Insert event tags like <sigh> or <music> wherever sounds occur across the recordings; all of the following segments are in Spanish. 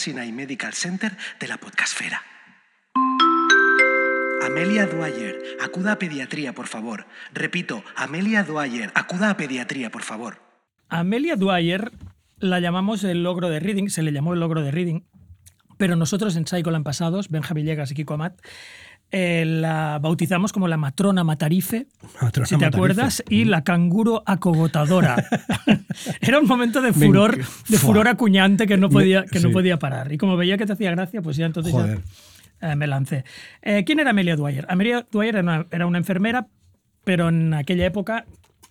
Sinai Medical Center de la podcastfera. Amelia Dwyer, acuda a pediatría, por favor. Repito, Amelia Dwyer, acuda a pediatría, por favor. Amelia Dwyer la llamamos el logro de Reading, se le llamó el logro de Reading, pero nosotros en Psycholand pasados, Benja Villegas y Kiko Amat, eh, la bautizamos como la matrona matarife, Matrona si te matarife. acuerdas, y la canguro acogotadora. <laughs> <laughs> Era un momento de furor, de furor acuñante que no podía, que no podía parar. Y como veía que te hacía gracia, pues ya entonces ya, eh, me lancé. Eh, ¿Quién era Amelia Dwyer? Amelia Dwyer era una, era una enfermera, pero en aquella época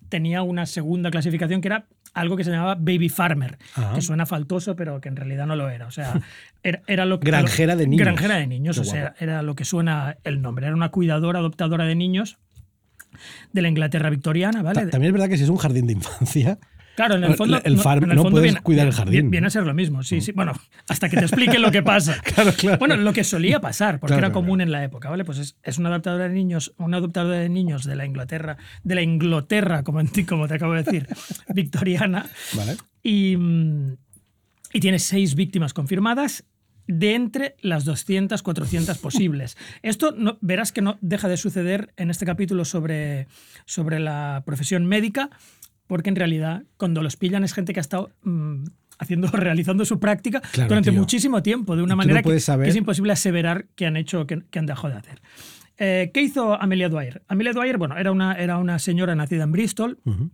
tenía una segunda clasificación que era algo que se llamaba baby farmer, que suena faltoso, pero que en realidad no lo era. O sea, <laughs> era, era lo que... Granjera de niños. Granjera de niños, Qué o sea, era lo que suena el nombre. Era una cuidadora, adoptadora de niños de la Inglaterra victoriana, ¿vale? Ta- También es verdad que si es un jardín de infancia, Claro, en el El- fondo. el farm- el no fondo puedes cuidar el jardín. Viene, viene a ser lo mismo, sí, sí. Bueno, hasta que te explique lo que pasa. <laughs> Claro, claro. Bueno, lo que solía pasar, porque Claro, era común en la época, ¿vale? Pues es, es una adoptadora de niños, una adoptadora de niños de la Inglaterra, de la Inglaterra, como, en <laughs> ti- como te acabo de decir, <laughs> victoriana. ¿vale? Y, mm, y tiene seis víctimas confirmadas de entre las 200, 400 posibles. Esto no, verás que no deja de suceder en este capítulo sobre, sobre la profesión médica, porque en realidad cuando los pillan es gente que ha estado mm, haciendo, <laughs> realizando su práctica Claro, durante tío. muchísimo tiempo, de una tú no manera que, saber- que es imposible aseverar que han hecho, que, que han dejado de hacer. Eh, ¿Qué hizo Amelia Dwyer? Amelia Dwyer, bueno, era una, era una señora nacida en Bristol, Ujú.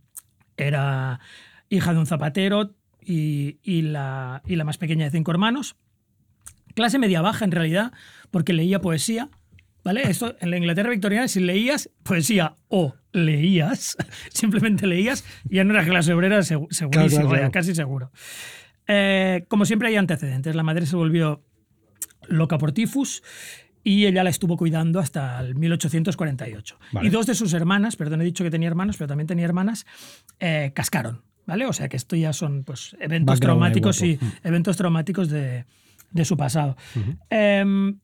era hija de un zapatero y, y la, y la más pequeña de cinco hermanos. Clase media baja en realidad, porque leía poesía. ¿Vale? Esto en la Inglaterra victoriana, si leías poesía o leías, <laughs> simplemente leías, ya no era clase obrera, segu- segurísimo, Claro, claro, vaya, claro. casi seguro. Eh, como siempre hay antecedentes. La madre se volvió loca por tifus y ella la estuvo cuidando hasta el 1848. Vale. Y dos de sus hermanas, perdón, he dicho que tenía hermanos, pero también tenía hermanas, eh, cascaron. ¿Vale? O sea que esto ya son pues, eventos Background traumáticos y guapo. eventos traumáticos de, de su pasado. Em,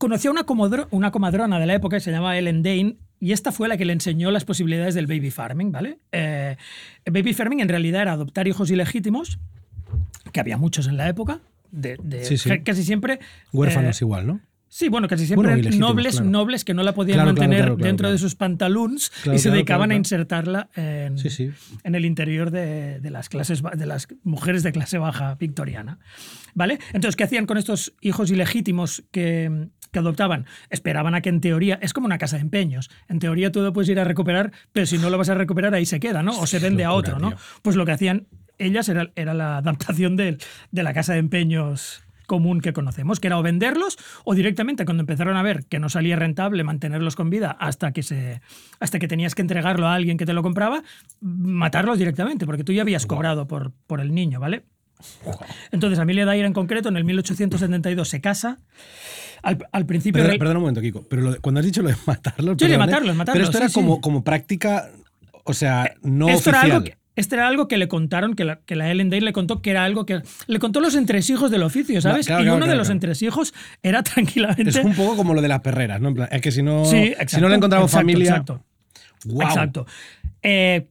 conoció a una, comodro- una comadrona de la época que se llamaba Ellen Dane y esta fue la que le enseñó las posibilidades del baby farming, ¿vale? Eh, el baby farming en realidad era adoptar hijos ilegítimos, que había muchos en la época, de, de- Sí, sí. casi siempre... Huérfanos eh, igual, ¿no? Sí, bueno, casi siempre Bueno, nobles, claro. nobles que no la podían Claro, mantener claro, dentro de sus pantaloons Claro, y se dedicaban a insertarla en, Sí, sí. en el interior de, de las clases de las mujeres de clase baja victoriana. ¿Vale? Entonces, ¿qué hacían con estos hijos ilegítimos que, que adoptaban? Esperaban a que en teoría, es como una casa de empeños. En teoría tú lo puedes ir a recuperar, pero si no lo vas a recuperar ahí se queda, ¿no? O se vende a otro, ¿no? Pues lo que hacían ellas era, era la adaptación de, de la casa de empeños común que conocemos, que era o venderlos o directamente cuando empezaron a ver que no salía rentable mantenerlos con vida hasta que se hasta que tenías que entregarlo a alguien que te lo compraba, matarlos directamente, porque tú ya habías cobrado por, por el niño, ¿vale? Entonces, Amelia Dyer en concreto, en el 1872 se casa. Al, al principio... Perdona un momento, Kiko, pero lo de- cuando has dicho lo de matarlos. Sí, de matarlos, matarlos, Pero esto era sí. como, como práctica, o sea, no esto, oficial. era algo que, esto era algo que le contaron, que la, que la Ellen Day le contó que era algo que. Le contó los entresijos del oficio, ¿sabes? Claro, y claro, uno de los entresijos era <laughs> tranquilamente. Es un poco como lo de las perreras, ¿no? Es que si no, Sí, si exacto, no le encontramos exacto, familia. Exacto. Guau. Exacto. Eh,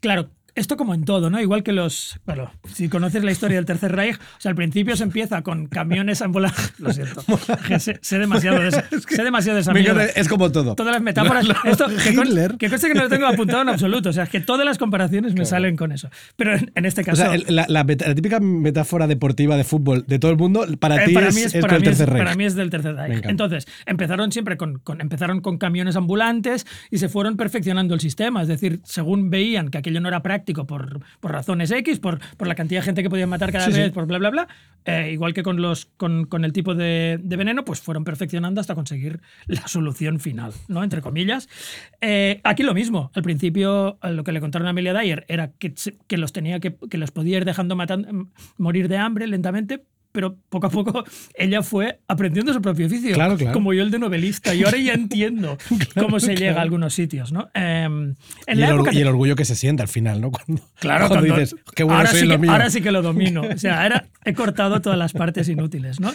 claro, esto como en todo, ¿no? Igual que los. Bueno, si conoces la historia del Tercer Reich, o sea, al principio se empieza con camiones ambulatorios. Lo siento. <laughs> sé, sé demasiado de esa, <laughs> sé demasiado de esa es como todo. Todas las metáforas. Lo- esto, Hitler. que conste que no lo tengo apuntado en absoluto. O sea, es que todas las comparaciones me salen con eso. Pero en, en este O caso. sea, el- la, la la típica metáfora deportiva de fútbol de todo el mundo, para Eh, ti para, es, mí es, es para, con el mí es- tercer rey. para mí es del tercer Reich. Entonces, empezaron siempre con, con- empezaron con camiones ambulantes y se fueron perfeccionando el sistema. Es decir, según veían que aquello no era práctico por, por razones X, por, por la cantidad de gente que podían matar cada Sí, sí. vez, por bla, bla, bla, eh, igual que con, los, con, con el tipo de, de veneno, pues fueron perfeccionando hasta conseguir la solución final, ¿no? Entre comillas. Eh, aquí lo mismo. Al principio, eh, lo que le contaron a Amelia Dyer era que, que los tenía que, que los podía ir dejando matando, morir de hambre lentamente, pero poco a poco ella fue aprendiendo su propio oficio. Claro, claro. Como yo el de novelista. Y ahora ya entiendo <laughs> cómo se llega a algunos sitios, ¿no? Eh, en y, la el, época y el orgullo que se siente al final, ¿no? <laughs> Cuando, Claro, cuando cuando- dices, qué bueno ahora, soy sí que, lo mío. ahora sí que lo domino. <laughs> O sea, ahora he cortado todas las partes inútiles. ¿no?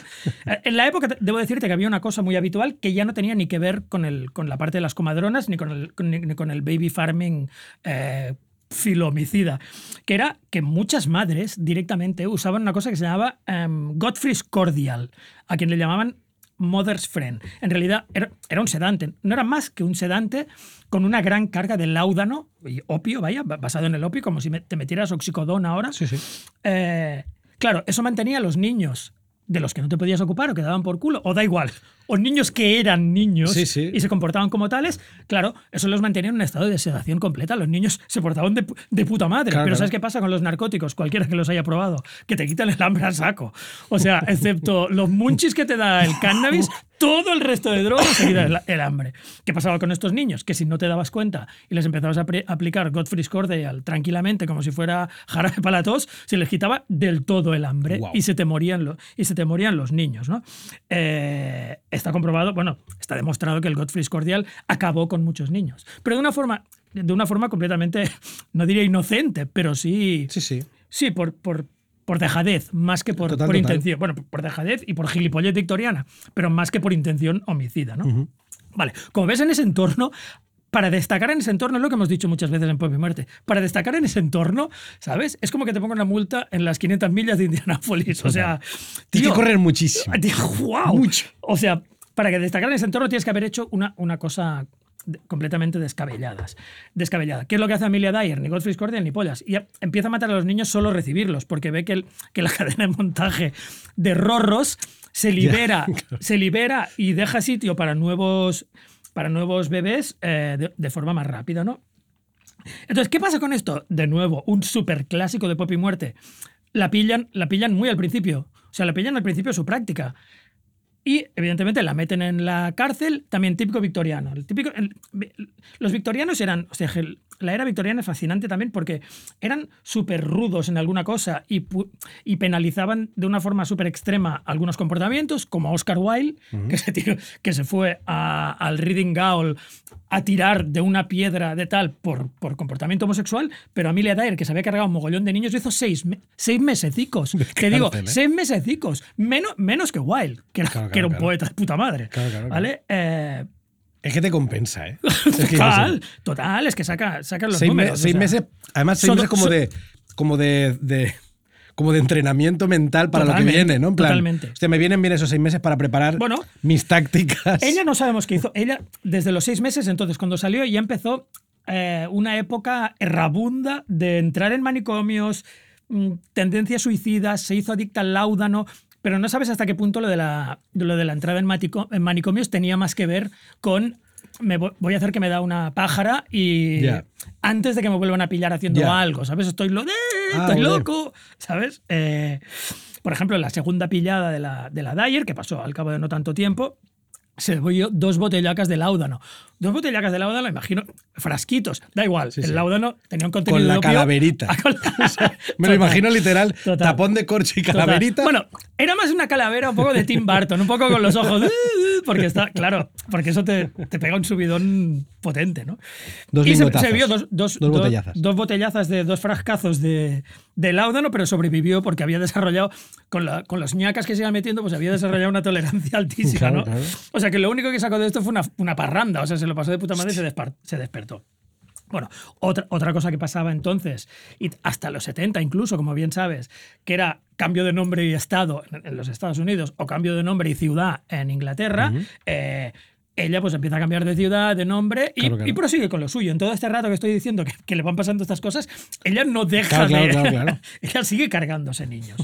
Eh, En la época, debo decirte que había una cosa muy habitual que ya no tenía ni que ver con, el, con la parte de las comadronas ni con el, ni con el baby farming eh, filomicida, que era que muchas madres directamente usaban una cosa que se llamaba em, Godfrey's Cordial, a quien le llamaban Mother's Friend. En realidad era, era un sedante, no era más que un sedante con una gran carga de láudano y opio, vaya, ba- basado en el opio, como si te metieras oxicodón ahora. Sí, sí. Eh, claro, eso mantenía a los niños de los que no te podías ocupar o que daban por culo, o da igual, o niños que eran niños Sí, sí. y se comportaban como tales, claro, eso los mantenía en un estado de sedación completa. Los niños se portaban de, de puta madre. Claro, Pero claro. ¿sabes qué pasa con los narcóticos? Cualquiera que los haya probado, que te quitan el hambre a saco. O sea, <laughs> excepto los munchis que te da el cannabis, todo el resto de drogas te quita el, el hambre. ¿Qué pasaba con estos niños? Que si no te dabas cuenta y les empezabas a aplicar Godfrey's Cordial tranquilamente, como si fuera jarabe para la tos, se les quitaba del todo el hambre y se te morían, lo- y se te morían los niños. ¿no? Eh, está comprobado, bueno, está demostrado que el Godfrey's Cordial acabó con muchos niños. Pero de una forma, de una forma completamente, no diría inocente, pero sí, Sí, sí. sí por, por, por dejadez, más que por, Total, por total. intención. Bueno, por dejadez y por gilipollez victoriana, pero más que por intención homicida. ¿no? Vale, como ves en ese entorno, para destacar en ese entorno, es lo que hemos dicho muchas veces en Pop y Muerte, para destacar en ese entorno, ¿sabes? Es como que te pongan una multa en las 500 millas de Indianápolis. O sea, Tienes que correr muchísimo. <laughs> Tío, ¡guau! Mucho. O sea, para que destacar en ese entorno tienes que haber hecho una, una cosa completamente descabelladas. Descabellada. ¿Qué es lo que hace Amelia Dyer? Ni Godfrey's Cordial ni pollas. Y empieza a matar a los niños solo recibirlos, porque ve que, el- que la <laughs> cadena de montaje de rorros se libera, <laughs> se libera y deja sitio para nuevos, para nuevos bebés eh, de, forma más rápida, ¿no? Entonces, ¿qué pasa con esto? De nuevo, un super clásico de Pop y Muerte. La pillan, la pillan muy al principio. O sea, la pillan al principio de su práctica. Y, evidentemente, la meten en la cárcel, también típico victoriano. Los victorianos eran. O sea, la era victoriana es fascinante también porque eran súper rudos en alguna cosa y, y penalizaban de una forma súper extrema algunos comportamientos, como Oscar Wilde, que, se tiró- que se fue a- al Reading Gaol a tirar de una piedra de tal por, por comportamiento homosexual, pero Amelia Dyer, que se había cargado un mogollón de niños, hizo seis, seis mesecicos. Te digo, ¿eh? seis mesecicos. Menos, menos que Wilde, que era, Claro, que era un claro, poeta de puta madre. Claro, claro, ¿Vale? Eh, Es que te compensa, ¿eh? <laughs> Es que total, total, es que saca, saca los seis, me- números. o seis sea. meses, además seis meses como so- de como de, de- como de entrenamiento mental para lo que viene, ¿no? En plan, totalmente. hostia, me vienen bien esos seis meses para preparar Bueno, mis tácticas. Ella no <laughs> sabemos qué hizo. Ella, desde los seis meses, entonces, cuando salió, ya empezó eh, una época errabunda de entrar en manicomios, mm, tendencias suicidas, se hizo adicta al láudano, pero no sabes hasta qué punto lo de la, lo de la entrada en, matico- en manicomios tenía más que ver con. Me vo- voy a hacer que me da una pájara y antes de que me vuelvan a pillar haciendo algo, ¿sabes? Estoy, lo de, Ah, estoy loco, ¿sabes? Eh, por ejemplo, la segunda pillada de la, de la Dyer, que pasó al cabo de no tanto tiempo, se bebió dos botellacas de láudano. Dos botellacas de láudano, imagino, frasquitos, da igual. Sí, el sí. láudano tenía un contenido Con la calaverita. <laughs> Con la- <laughs> Me lo imagino literal, Total. tapón de corcho y Total. calaverita. Bueno, era más una calavera un poco de Tim Burton, un poco con los ojos. <laughs> Porque está, claro, porque eso te, te pega un subidón potente, ¿no? Dos y se, se dos, dos, Dos dos- botellazas. dos botellazas de dos frascazos de, de láudano, pero sobrevivió porque había desarrollado, con, la- con los ñacas que se iban metiendo, pues había desarrollado una tolerancia altísima, Claro, ¿no? claro. O sea que lo único que sacó de esto fue una, una parranda, o sea, se lo pasó de puta madre y se, despertó. Bueno, otra, otra cosa que pasaba entonces, y hasta los 70 incluso, como bien sabes, que era cambio de nombre y estado en, en los Estados Unidos o cambio de nombre y ciudad en Inglaterra, eh, ella pues empieza a cambiar de ciudad, de nombre y, Claro, y prosigue con lo suyo. En todo este rato que estoy diciendo que, que le van pasando estas cosas, ella no deja Claro, de... claro, claro, claro. <laughs> ella sigue cargándose niños.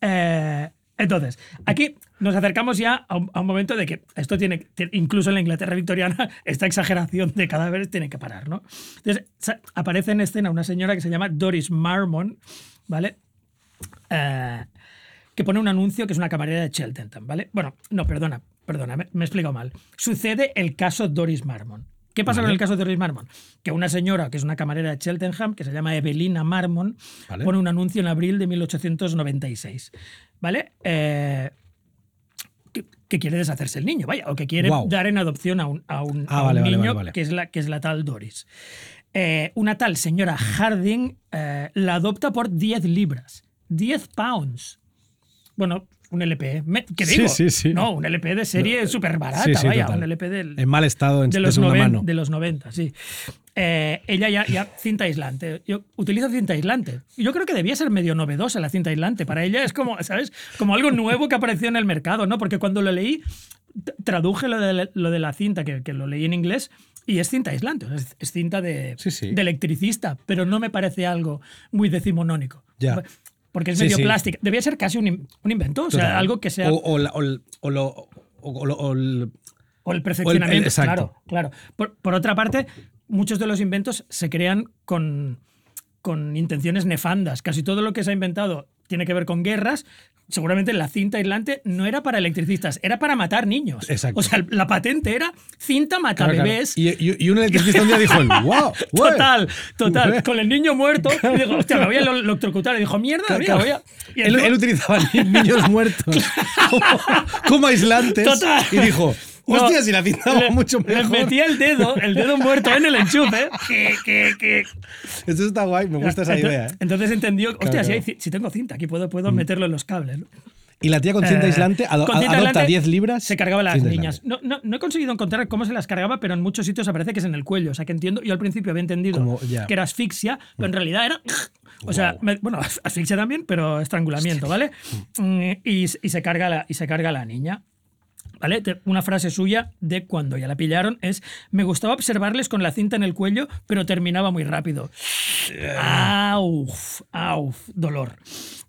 Eh, <laughs> entonces, aquí nos acercamos ya a un, a un momento de que esto tiene, incluso en la Inglaterra victoriana, <laughs> esta exageración de cadáveres tiene que parar, ¿no? Entonces, aparece en escena una señora que se llama Doris Marmon, ¿vale? Eh, que pone un anuncio que es una camarera de Cheltenham, ¿vale? Bueno, no, perdona, perdona, me, me he explicado mal. Sucede el caso Doris Marmon. ¿Qué pasa Vale. con el caso de Doris Marmon? Que una señora que es una camarera de Cheltenham, que se llama Evelina Marmon, Vale. pone un anuncio en abril de 1896, ¿vale? Eh, que, que quiere deshacerse el niño, vaya, o que quiere dar en adopción a un, a un- Ah, a un vale, vale, niño vale. Que, es la, que es la tal Doris. Eh, una tal señora Harding eh, la adopta por 10 libras. 10 pounds. Bueno, un LP. Me- ¿Qué Sí, digo? sí, sí. No, un LP de serie súper barata, Sí, sí, vaya. total. Un LP del, En mal estado, en de los, noven- mano. de los 90, sí. Eh, ella ya, ya cinta aislante. Yo utilizo cinta aislante. Yo creo que debía ser medio novedosa la cinta aislante. Para ella es como, ¿sabes? Como algo nuevo que apareció en el mercado, ¿no? Porque cuando lo leí, traduje lo de, lo de la cinta, que, que lo leí en inglés, y es cinta aislante. es cinta de, Sí, sí. de electricista, pero no me parece algo muy decimonónico. Ya. Porque es Sí, medio sí. plástica. Debía ser casi un, un invento, o sea, Total. algo que sea. O, o la- o el- o lo- o- o lo- o el- O el perfeccionamiento, el- claro, claro. Por, por otra parte, muchos de los inventos se crean con, con intenciones nefandas. Casi todo lo que se ha inventado tiene que ver con guerras. Seguramente la cinta aislante no era para electricistas, era para matar niños. Exacto. O sea, la patente era cinta mata Claro, claro. bebés. Y, y- y un electricista un día dijo, wow, <laughs> Total, total. Con el niño muerto. Y digo, hostia, me voy a electrocutar. Y dijo, mierda, mira, voy a. Y él, él utilizaba ni- <laughs> niños muertos <laughs> como, como aislantes Total. y dijo, No, hostia, si la cinta va le- mucho le mejor. metía el dedo, el dedo muerto en el enchufe. Que, que, que, Esto está guay, me gusta esa Entonces- idea. ¿eh? Entonces entendió, hostia, Claro, si, hay si tengo cinta, aquí puedo, puedo meterlo en los cables. ¿no? Y la tía con cinta Eh, aislante ado- con cinta adopta aislante 10 libras. Se cargaba las niñas. No, no, no he conseguido encontrar cómo se las cargaba, pero en muchos sitios aparece que es en el cuello. O sea que entiendo, yo al principio había entendido Como- que era asfixia, pero en realidad era. O sea, me- bueno, <laughs> asfixia también, pero estrangulamiento, ¿vale? Mm, Y, y se carga la, y se carga la niña. Una frase suya de cuando ya la pillaron es: Me gustaba observarles con la cinta en el cuello, pero terminaba muy rápido. ¡Auf! ¡Auf! Dolor.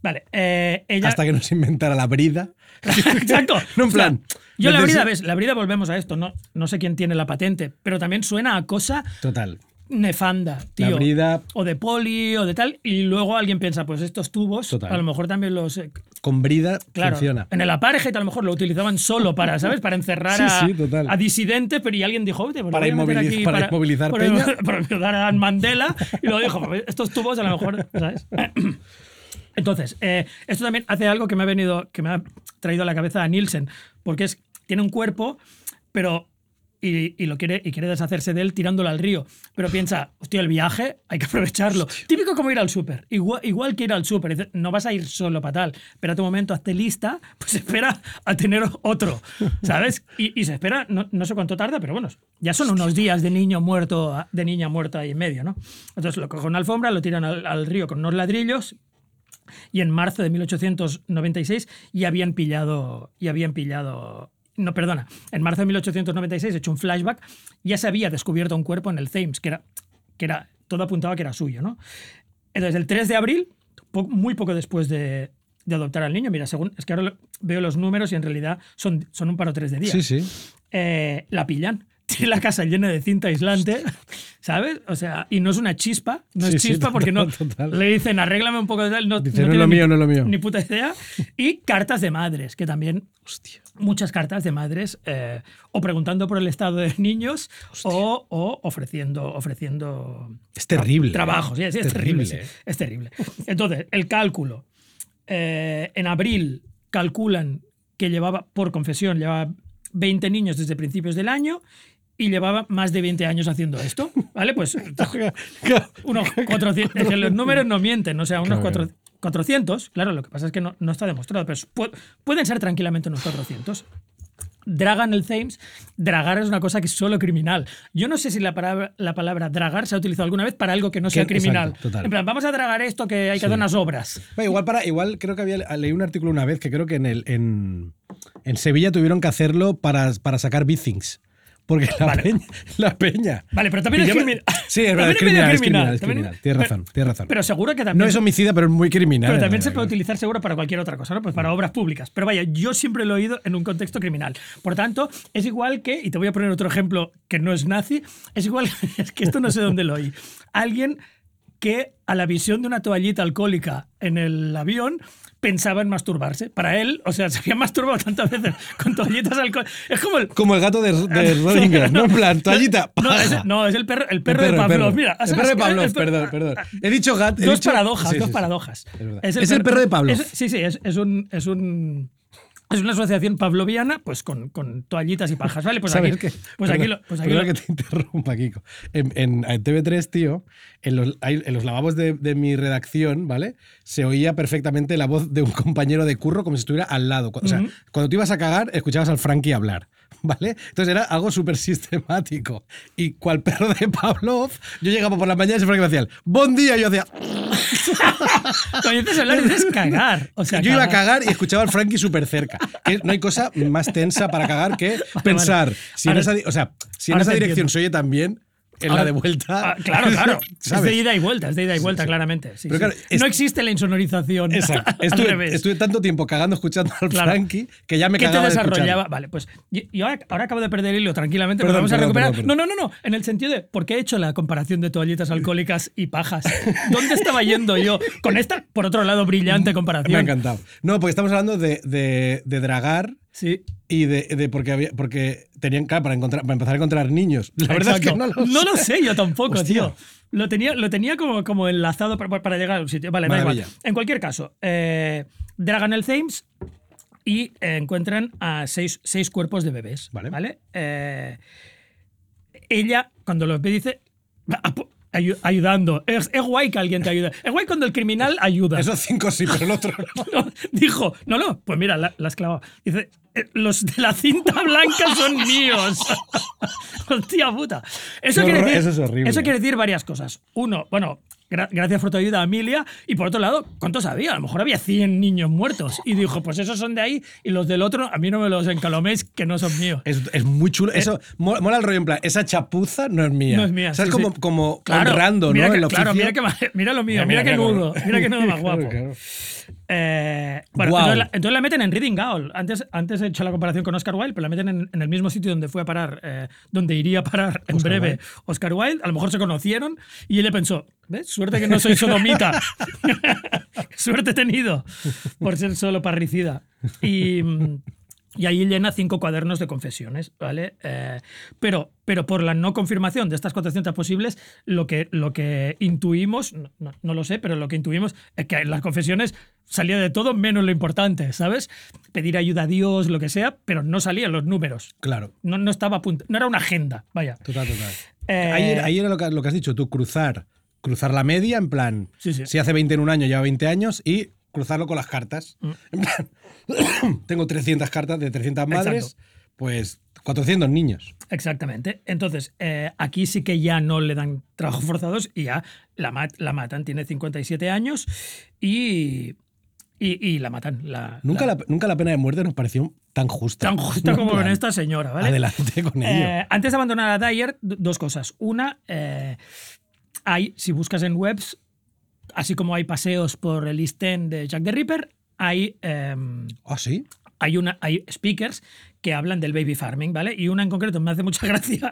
Vale. eh, ella, Hasta que nos inventara la brida. <laughs> Exacto. <laughs> No, en O sea, plan, yo la brida, ves, la brida volvemos a esto, no, no sé quién tiene la patente, pero también suena a cosa Total. Nefanda, tío. La brida O de poli o de tal, y luego alguien piensa, pues estos tubos, Total. a lo mejor también los. eh, con brida Claro, funciona. en el apartheid a lo mejor lo utilizaban solo para, ¿sabes? Para encerrar <laughs> Sí, a, sí, a disidentes, pero y alguien dijo, "Oye, pues Para inmoviliz- aquí para inmovilizar para, peña". <laughs> para ayudar a Mandela, y luego dijo, "Pues estos tubos a lo mejor, ¿sabes? <clears throat> Entonces, eh, esto también hace algo que me ha venido, que me ha traído a la cabeza a Nielsen, porque es, tiene un cuerpo, pero. Y, y lo quiere, y quiere deshacerse de él tirándolo al río. Pero piensa, <laughs> hostia, el viaje hay que aprovecharlo. Típico como ir al súper. Igual, igual que ir al súper. No vas a ir solo para tal. Espérate un momento, hazte lista, <laughs> pues espera a tener otro. ¿Sabes? Y, y se espera, no, no sé cuánto tarda, pero bueno, ya son unos días de niño muerto, de niña muerta ahí en medio, ¿no? Entonces lo cogen una alfombra, lo tiran al, al río con unos ladrillos y en marzo de 1896 ya habían pillado, ya habían pillado, no, perdona, en marzo de 1896, he hecho un flashback, ya se había descubierto un cuerpo en el Thames, que era, que era todo apuntaba que era suyo, ¿no? Entonces, el 3 de abril, po- muy poco después de, de adoptar al niño, mira, según, es que ahora veo los números y en realidad son, son un par o tres de días Sí, sí. eh, la pillan. Tiene <laughs> la casa llena de cinta aislante, ¿sabes? O sea, y no es una chispa, no Sí, es sí, chispa porque no total, le dicen arréglame un poco de tal, no, Dice, no es tiene lo ni- mío, no es lo mío. Ni puta idea. Y cartas de madres, que también, muchas cartas de madres, eh, o preguntando por el estado de niños o, o ofreciendo, ofreciendo Es terrible. trabajos. Sí, sí, es terrible. Es terrible. Entonces, el cálculo. eh, en abril calculan que llevaba, por confesión, llevaba 20 niños desde principios del año y llevaba más de 20 años haciendo esto. ¿Vale? Pues <laughs> unos 400. es que los números no mienten, o sea, unos Claro. cuatro- 400. Claro, lo que pasa es que no, no está demostrado, pero pu- pueden ser tranquilamente unos 400. dragan el Thames, dragar es una cosa que es solo criminal. Yo no sé si la palabra, la palabra dragar se ha utilizado alguna vez para algo que no sea Que- criminal. exacto, total. En plan, vamos a dragar esto que hay que hacer unas obras. Bueno, igual, para, igual creo que había leí un artículo una vez que creo que en, el, en, en Sevilla tuvieron que hacerlo para, para sacar bithings. Porque la, Vale. peña, la peña. Vale, pero también es criminal. Sí, es verdad, es criminal, es criminal, es También- criminal. Tienes razón, tienes razón. Pero seguro que no también. es homicida, pero es muy criminal. Pero también se puede utilizar seguro para cualquier otra cosa, ¿no? Pues para obras públicas. Pero vaya, yo siempre lo he oído en un contexto criminal. Por tanto, es igual que, y te voy a poner otro ejemplo que no es nazi, es igual, <laughs> es que esto no sé dónde lo oí. Alguien que a la visión de una toallita alcohólica en el avión pensaba en masturbarse. Para él, o sea, <laughs> se había masturbado tantas veces con toallitas alcohólicas. Es como el... Como el gato de, de <laughs> Rodinger, ¿no? En plan, toallita. No, es, no, es el perro, el El perro, de Pavlov. Mira, el perro de Pavlov, perdón, perdón. He dicho gato. Dos dicho- paradojas, sí, dos sí, paradojas. Es. Es el perro de Pavlov. sí, sí, es, es un. Es un es una asociación pavloviana pues con, con toallitas y pajas, ¿vale? Pues aquí, pues aquí, Perdón, lo, pues aquí perdón lo- que te interrumpa, Kiko. En, en- en TV3, tío, en los, hay- en los lavabos de, de mi redacción, ¿vale? Se oía perfectamente la voz de un compañero de curro como si estuviera al lado. O sea, cuando te ibas a cagar, escuchabas al Frankie hablar, <laughs> ¿vale? Entonces era algo súper sistemático. Y cual perro de Pavlov, yo llegaba por la mañana y Frankie me hacía ¡Buen día! Y yo hacía... Cuando dices hablar dices cagar. <laughs> O sea, yo iba a cagar y escuchaba al Frankie súper cerca. Que no hay cosa más tensa para cagar que <laughs> pensar si en Ahora- esa, di- o sea, si en esa dirección entiendo. se oye también, en la de vuelta. Ah, claro, claro. <laughs> Es de ida y vuelta, es de ida y vuelta, sí. claramente. sí, Pero sí. claro, es- no existe la insonorización. <laughs> Exacto. <laughs> al Estuve, revés. estuve tanto tiempo cagando escuchando al Claro. Frankie que ya me ¿Qué te cagaba de desarrollaba? Vale, pues yo, yo ahora, ahora acabo de perder el hilo tranquilamente, pero Perdón, vamos a recuperar. perdón, No, no, no, no. En el sentido de por qué he hecho la comparación de toallitas alcohólicas y pajas. ¿Dónde estaba yendo yo con esta, por otro lado, brillante comparación? Me ha encantado. No, porque estamos hablando de, de, de dragar Sí. y de, de porque había porque tenían claro, para encontrar para empezar a encontrar niños. La verdad es que Exacto. no lo sé. sé yo tampoco, Hostia. tío. Lo tenía, lo tenía como, como enlazado para, para llegar a un sitio. Vale, da igual. En cualquier caso, eh, dragan el Thames y eh, encuentran a seis, seis cuerpos de bebés. Vale. Eh, ella, cuando los ve, dice. "Apo- ayu- Ayudando. Es, es guay que alguien te ayude. Es guay cuando el criminal ayuda. Esos cinco sí, pero el otro <laughs> no. No, dijo, no, no, pues mira, la, la has clavado. Dice, "Eh, los de la cinta blanca son <laughs> míos. <laughs> Hostia puta. Eso, quiere decir, eso es horrible. eso quiere decir varias cosas. Uno, bueno, gra- gracias por tu ayuda, Amelia. Y por otro lado, ¿cuántos había? A lo mejor había 100 niños muertos. Y dijo, pues esos son de ahí y los del otro, a mí no me los encaloméis, que no son míos. Es, es muy chulo. Eso mo- mola el rollo en plan, esa chapuza no es mía. No es mía. ¿Sabes? sí, como, sí. como Claro, honrando, mira ¿no? que- claro, mira, que, lo mío, Mira, mira, qué mira, nudo, mira qué nudo más <laughs> Claro, guapo. claro. Eh, bueno, Guau. entonces, la, entonces la meten en Reading Gaol. Antes, antes he hecho la comparación con Oscar Wilde, pero la meten en, en el mismo sitio donde fue a parar, eh, donde iría a parar en Oscar breve Wilde. Oscar Wilde. A lo mejor se conocieron y él le pensó, ¿ves? Suerte que no soy sodomita. <laughs> Suerte he tenido por ser solo parricida. Y, mm, y ahí llena cinco cuadernos de confesiones, ¿vale? Eh, pero, pero por la no confirmación de estas 400 posibles, lo que, lo que intuimos, no, no- no lo sé, pero lo que intuimos es que en las confesiones salía de todo menos lo importante, ¿sabes? Pedir ayuda a Dios, lo que sea, pero no salían los números. Claro. No, no estaba a punto, no era una agenda, vaya. Total, total. Eh, ahí, era- ahí era lo que, lo que has dicho, tú cruzar, cruzar la media, en plan, Sí, sí. si hace 20 en un año, lleva 20 años, y cruzarlo con las cartas. Mm. <laughs> <coughs> Tengo 300 cartas de 300 madres, Exacto. pues 400 niños. Exactamente. Entonces, eh, aquí sí que ya no le dan trabajo <laughs> forzados y ya la, mat- la matan. Tiene 57 años y, y, y la matan. La, Nunca la- la, nunca la pena de muerte nos pareció tan justa. tan justa <laughs> No, como con esta señora, ¿vale? Adelante con ello. Eh, antes de abandonar a Dyer, dos cosas. Una, eh, hay, si buscas en webs, así como hay paseos por el East End de Jack the Ripper, hay, em, ¿Ah, sí? hay, una, hay speakers que hablan del baby farming, ¿vale? Y una en concreto me hace mucha <laughs> gracia,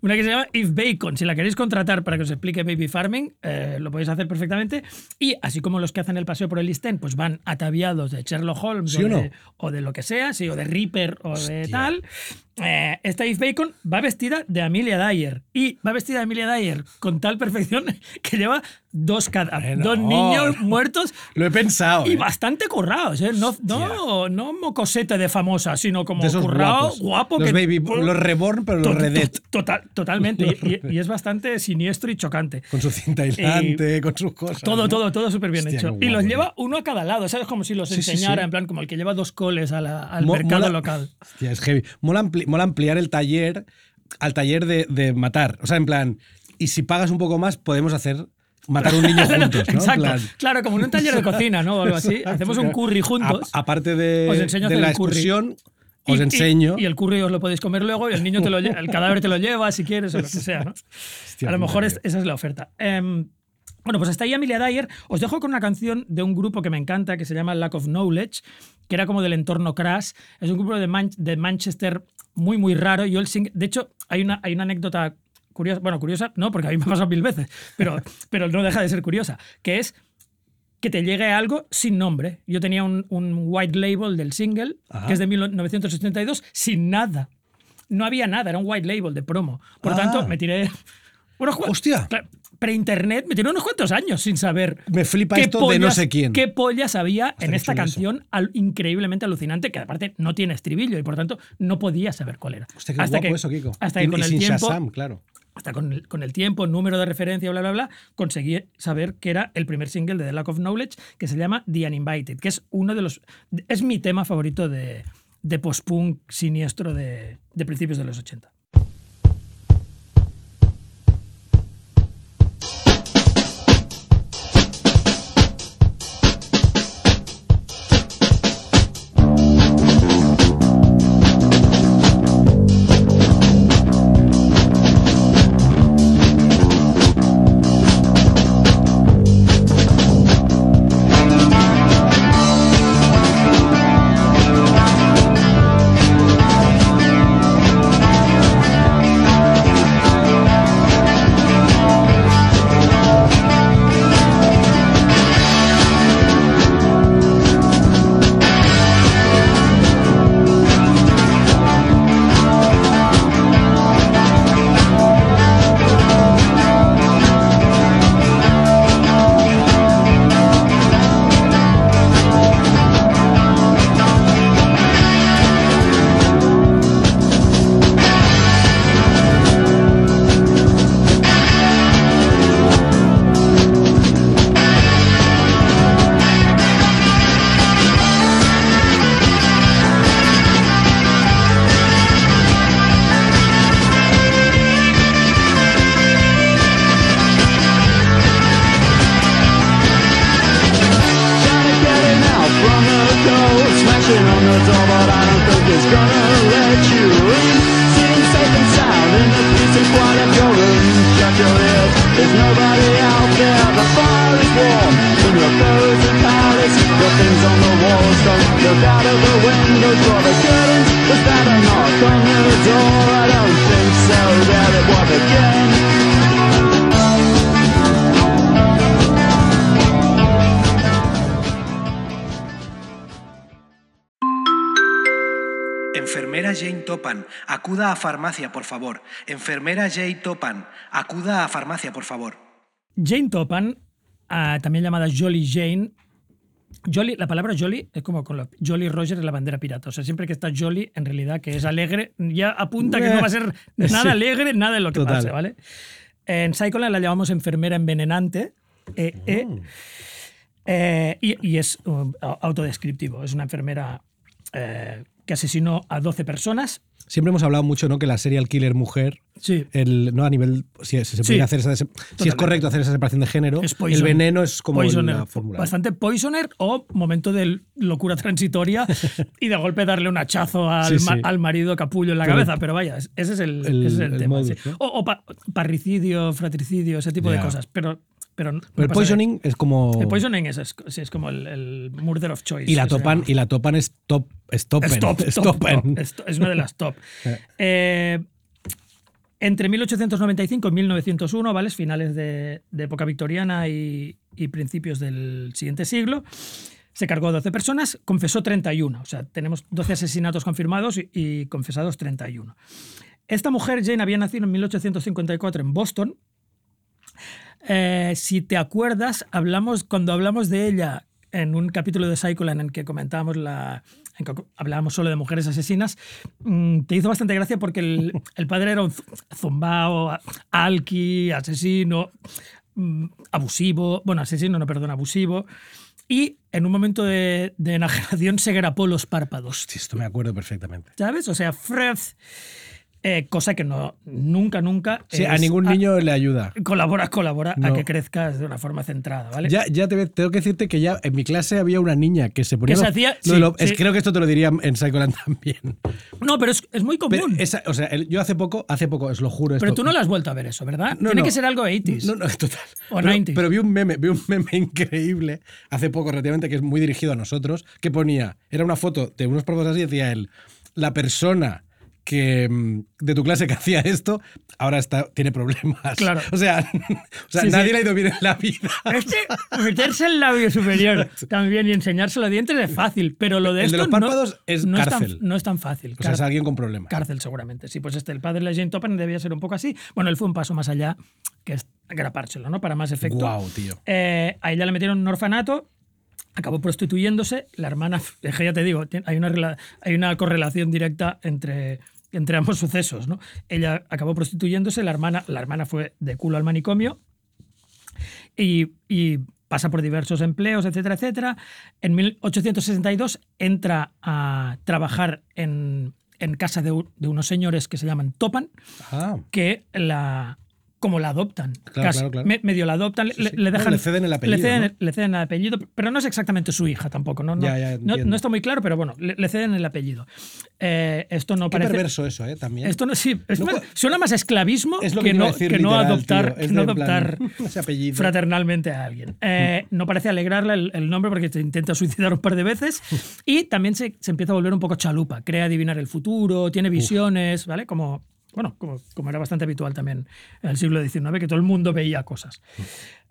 una que se llama If Bacon. Si la queréis contratar para que os explique baby farming, eh, lo podéis hacer perfectamente. Y así como los que hacen el paseo por el East End, pues van ataviados de Sherlock Holmes ¿Sí o no? de, o de lo que sea, sí, o de Reaper o de tal. Eh, esta If Bacon va vestida de Amelia Dyer. Y va vestida de Amelia Dyer con tal perfección <laughs> que lleva dos, cada, Bueno, dos niños no. muertos Lo he pensado. y ¿eh? bastante currados, ¿eh? No, no, no mocosete de famosa, sino como currado, guapo. Los, que- baby, los reborn, pero los To- to- redet. total- totalmente. Y, <laughs> y- y es bastante siniestro y chocante. Con su cinta aislante, con sus cosas. Todo, ¿no? todo, todo súper bien Hostia, hecho. qué Y los guapo, lleva uno a cada lado, ¿sabes? Como si los Sí, sí, enseñara, sí. en plan, como el que lleva dos coles a la- al Mo- mercado mola- local. Hostia, es heavy. Mola, ampli- mola ampliar el taller al taller de, de matar. O sea, en plan, y si pagas un poco más, podemos hacer matar a un niño <laughs> juntos, ¿no? Exacto. plan, Claro, como en un taller de cocina, ¿no? O algo así. Exacto, Hacemos un curry juntos. A- aparte de, Os enseño de la excursión, Y- os y- enseño. Y, el curry os lo podéis comer luego y el niño te lo el cadáver te lo lleva si quieres o lo que sea, ¿no? Hostia, a lo mejor es- esa es la oferta. Em, bueno, pues hasta ahí Amelia Dyer. Os dejo con una canción de un grupo que me encanta que se llama Lack of Knowledge, que era como del entorno Crash. Es un grupo de, Man- de Manchester muy, muy raro. Yo el sing- de hecho, hay una, hay una anécdota curiosa, bueno, curiosa, no, porque a mí me ha pasado mil veces, pero, <laughs> pero no deja de ser curiosa, que es que te llegue algo sin nombre. Yo tenía un, un white label del single, Ajá. que es de 1982, sin nada. No había nada, era un white label de promo. Por Ah. tanto, me tiré cua- Hostia. Claro, Pre-internet, me tiré unos cuantos años sin saber. Me flipa esto de no sé quién. ¿Qué pollas había en qué esta canción al- increíblemente alucinante que aparte no tiene estribillo y por tanto no podía saber cuál era. Hostia, qué guapo eso, Kiko. Hasta y, que con y el sin tiempo, Shazam, claro. hasta con el, con el tiempo, número de referencia, bla, bla, bla, conseguí saber que era el primer single de The Lack of Knowledge, que se llama The Uninvited, que es uno de los. Es mi tema favorito de, de post-punk siniestro de, de principios de los 80. A farmacia, por favor. Enfermera Jane Topan, acuda a farmacia, por favor. Jane Topan, ah, también llamada Jolly Jane. Jolly, la palabra Jolly es como con la Jolly Roger es la bandera pirata. O sea, siempre que está Jolly, en realidad que es alegre, ya apunta que no va a ser <laughs> nada alegre, nada de lo que Total. pase, ¿vale? En Psycholand la llamamos enfermera envenenante. eh, eh, eh, y, y es um, autodescriptivo. Es una enfermera eh, que asesinó a 12 personas. Siempre hemos hablado mucho, ¿no? Que la serial killer mujer, Sí. el, no a nivel. Si, si se Sí, hacer esa, si es correcto hacer esa separación de género, el veneno es como la fórmula. Bastante poisoner o momento de locura <laughs> transitoria <laughs> y de golpe darle un hachazo al, Sí, ma- al marido capullo en la cabeza. Pero vaya, ese es el, El- ese es el el tema. modus, sí. ¿no? O, o pa- parricidio, fratricidio, ese tipo de cosas. Pero, pero, no Pero el poisoning es como. El poisoning es, es, es como el, el murder of choice. y la topan, y la topan es top. Stop, stop, Stoppen. top. Es, es una de las top. <laughs> Eh, entre 1895 y 1901, ¿vale? Finales de, de época victoriana y, y principios del siguiente siglo, se cargó a 12 personas, confesó 31. O sea, tenemos 12 asesinatos confirmados y, y confesados 31. Esta mujer, Jane, había nacido en 1854 en Boston. Eh, si te acuerdas, hablamos, cuando hablamos de ella en un capítulo de Psycholand en que comentábamos la, en que hablábamos solo de mujeres asesinas, mm, te hizo bastante gracia porque el, <laughs> el padre era un zumbao, alki, asesino, mm, abusivo, bueno, asesino, no, perdón, abusivo, y en un momento de, de enajenación se grapó los párpados. Sí, esto me acuerdo perfectamente. ¿Sabes? O sea, Fred, eh, cosa que no, nunca, nunca. Sí, a ningún niño le ayuda. Colabora, colabora a que crezcas de una forma centrada, ¿vale? Ya, ya te, tengo que decirte que ya en mi clase había una niña que se ponía. Que se hacía- lo de sí, lo- es- creo que esto te lo diría en Psycholand <laughs> también. No, pero es, es muy común. Pero Pero, esa- o sea, yo hace poco, hace poco, os lo juro. Esto, tú no lo has vuelto a ver eso, ¿verdad? No, Tiene no. que ser algo 80s. No, no, <laughs> total. O pero, 90s. pero vi un meme, vi un meme <laughs> increíble hace poco relativamente que es muy dirigido a nosotros, que ponía, era una foto de unos profesores así y decía él, la persona que mm, de tu clase que hacía esto ahora está tiene problemas. Claro. <laughs> O sea, o sea Sí, nadie sí. le ha ido bien en la vida. Meterse el labio superior <laughs> también y enseñarse los dientes es fácil, pero lo de El de esto los no- párpados es no cárcel. Es tan, no es tan fácil. O sea, es alguien con problemas. Cárcel, seguramente. Sí, pues este, el padre de Jane Toppen debía ser un poco así. Bueno, él fue un paso más allá, que es grapárselo, ¿no? Para más efecto. Guau, tío. Eh, a ella le metieron un orfanato, acabó prostituyéndose. La hermana, es que ya te digo, hay una, hay una correlación directa entre, entre ambos sucesos. ¿no? Ella acabó prostituyéndose, la hermana, la hermana fue de culo al manicomio y, y pasa por diversos empleos, etcétera, etcétera. En 1862 entra a trabajar en, en casa de unos señores que se llaman Topan, Ah, que la como la adoptan. Claro, Casi, claro, claro. me- medio la adoptan, le, sí. le Bueno, dejan. le ceden el apellido, Le ceden, ¿no? le ceden el apellido, pero no es exactamente su hija tampoco. No, no, Ya, ya, no, no está muy claro, pero bueno, le, ceden el apellido. Eh, esto no qué parece. perverso eso, ¿eh? También. Esto no, sí, es No más- suena más esclavismo es que, que, no, decir que no literal, adoptar, tío. Es que no plan, adoptar <laughs> apellido. fraternalmente a alguien. <laughs> Eh, no parece alegrarle el, el nombre porque intenta suicidar un par de veces y también se, se empieza a volver un poco chalupa. Crea adivinar el futuro, tiene visiones, ¿vale? Como, bueno, como, como era bastante habitual también en el siglo XIX, que todo el mundo veía cosas.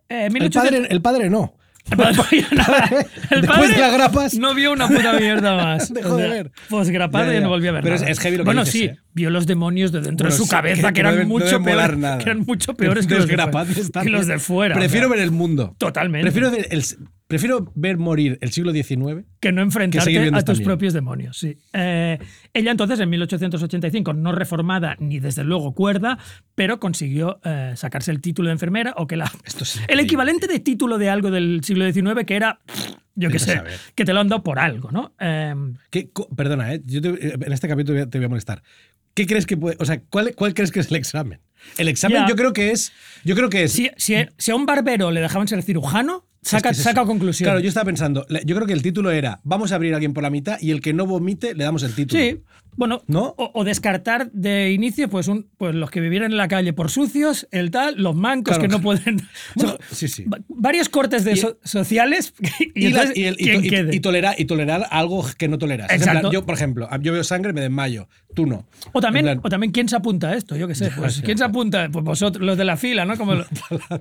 Eh, el, 1800 padre, <laughs> el padre no. el padre no veía nada. El Después padre de grapas. no vio una puta mierda más. <laughs> Dejó de ver. Pues grapado y no volvió a ver Pero es- nada. es heavy lo que Bueno, dices, sí, ¿eh? vio los demonios de dentro Bueno, de su cabeza, que, no eran, no mucho nada. que eran mucho peores que los, de que los de fuera. Prefiero o sea, ver el mundo. Totalmente. Prefiero ver, el- prefiero ver morir el siglo XIX. que no que enfrentarte viendo a tus propios demonios. Sí. Eh, ella entonces, en 1885, no reformada ni desde luego cuerda, pero consiguió eh, sacarse el título de enfermera o que la... <laughs> Esto es el equivalente de título de algo del siglo XIX que era, yo qué sé, que te lo han dado por algo, ¿no? Eh, ¿Qué- perdona, ¿eh? Yo te- en este capítulo te voy a- molestar. ¿Qué crees que puede.? O sea, ¿cuál, cuál crees que es el examen? El examen Ya. yo creo que es. Yo creo que es. si, si, si a un barbero le dejaban ser cirujano, saca, Es que es saca eso. conclusión. Claro, yo estaba pensando. Yo creo que el título era: Vamos a abrir a alguien por la mitad y el que no vomite le damos el título. Sí, bueno, ¿No? o, o descartar de inicio pues, un, pues los que vivieran en la calle por sucios, el tal, los mancos Claro, que no claro. pueden... <laughs> Bueno, <laughs> sí, sí. va- Varios cortes de Y- so- sociales <laughs> y, Y, entonces, y el- tolerar, y tolerar algo que no toleras. Exacto. plan, yo, por ejemplo, yo veo sangre, me desmayo. Tú no. o, también, plan, o también, ¿quién se apunta a esto? Yo qué sé. Pues. ¿Quién se apunta? Pues vosotros, los de la fila, ¿no? Como, lo-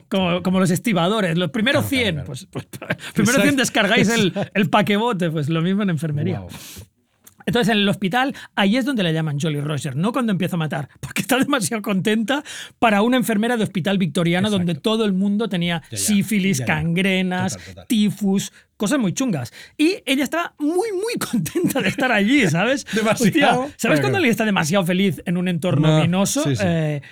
como, como los estibadores. Los primeros 100. Pues, pues, primero 100 Exacto. descargáis el, el paquebote. Pues lo mismo en enfermería. Entonces, en el hospital, ahí es donde la llaman Jolly Roger, no cuando empieza a matar, <laughs> porque está demasiado contenta para una enfermera de hospital victoriano Exacto. donde todo el mundo tenía Ya, ya. sífilis, Ya, cangrenas, Total, total. tifus, cosas muy chungas. Y ella estaba muy, muy <laughs> contenta de estar allí, ¿sabes? <laughs> Demasiado. Hostia, ¿Sabes Pero- cuando alguien está demasiado feliz en un entorno No, sí, sí. Eh,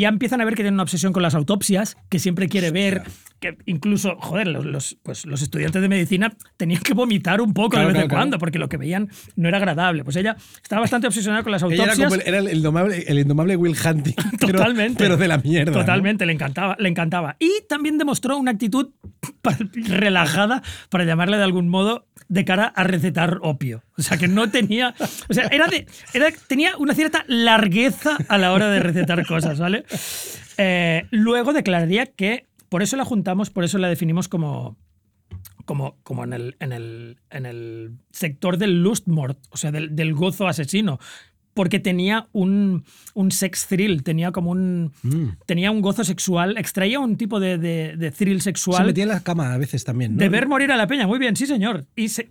ya empiezan a ver que tienen una obsesión con las autopsias, que siempre quiere ver, que incluso, joder, los, los- pues los estudiantes de medicina tenían que vomitar un poco Claro, de vez en claro, cuando, porque lo que veían no era agradable. Pues ella estaba bastante obsesionada con las Ella era, autopsias. como el, era el, el indomable, el indomable Will Hunting. <laughs> Totalmente. Pero, de la mierda. ¿no? Totalmente, le encantaba, le encantaba. Y también demostró una actitud <laughs> relajada, para llamarle de algún modo, de cara a recetar opio. O sea, que no tenía. O sea, era de, era, tenía una cierta largueza a la hora de recetar cosas, ¿vale? Eh, luego declararía que. Por eso la juntamos, por eso la definimos como. Como, como en, el, en, el, en el sector del lustmord, o sea, del, del gozo asesino. Porque tenía un, un sex thrill, tenía como un. Tenía un gozo sexual, extraía un tipo de, de, de thrill Se sexual metía en la cama a veces también. ¿no? de ver morir a la peña. Muy bien, sí, señor. Y se-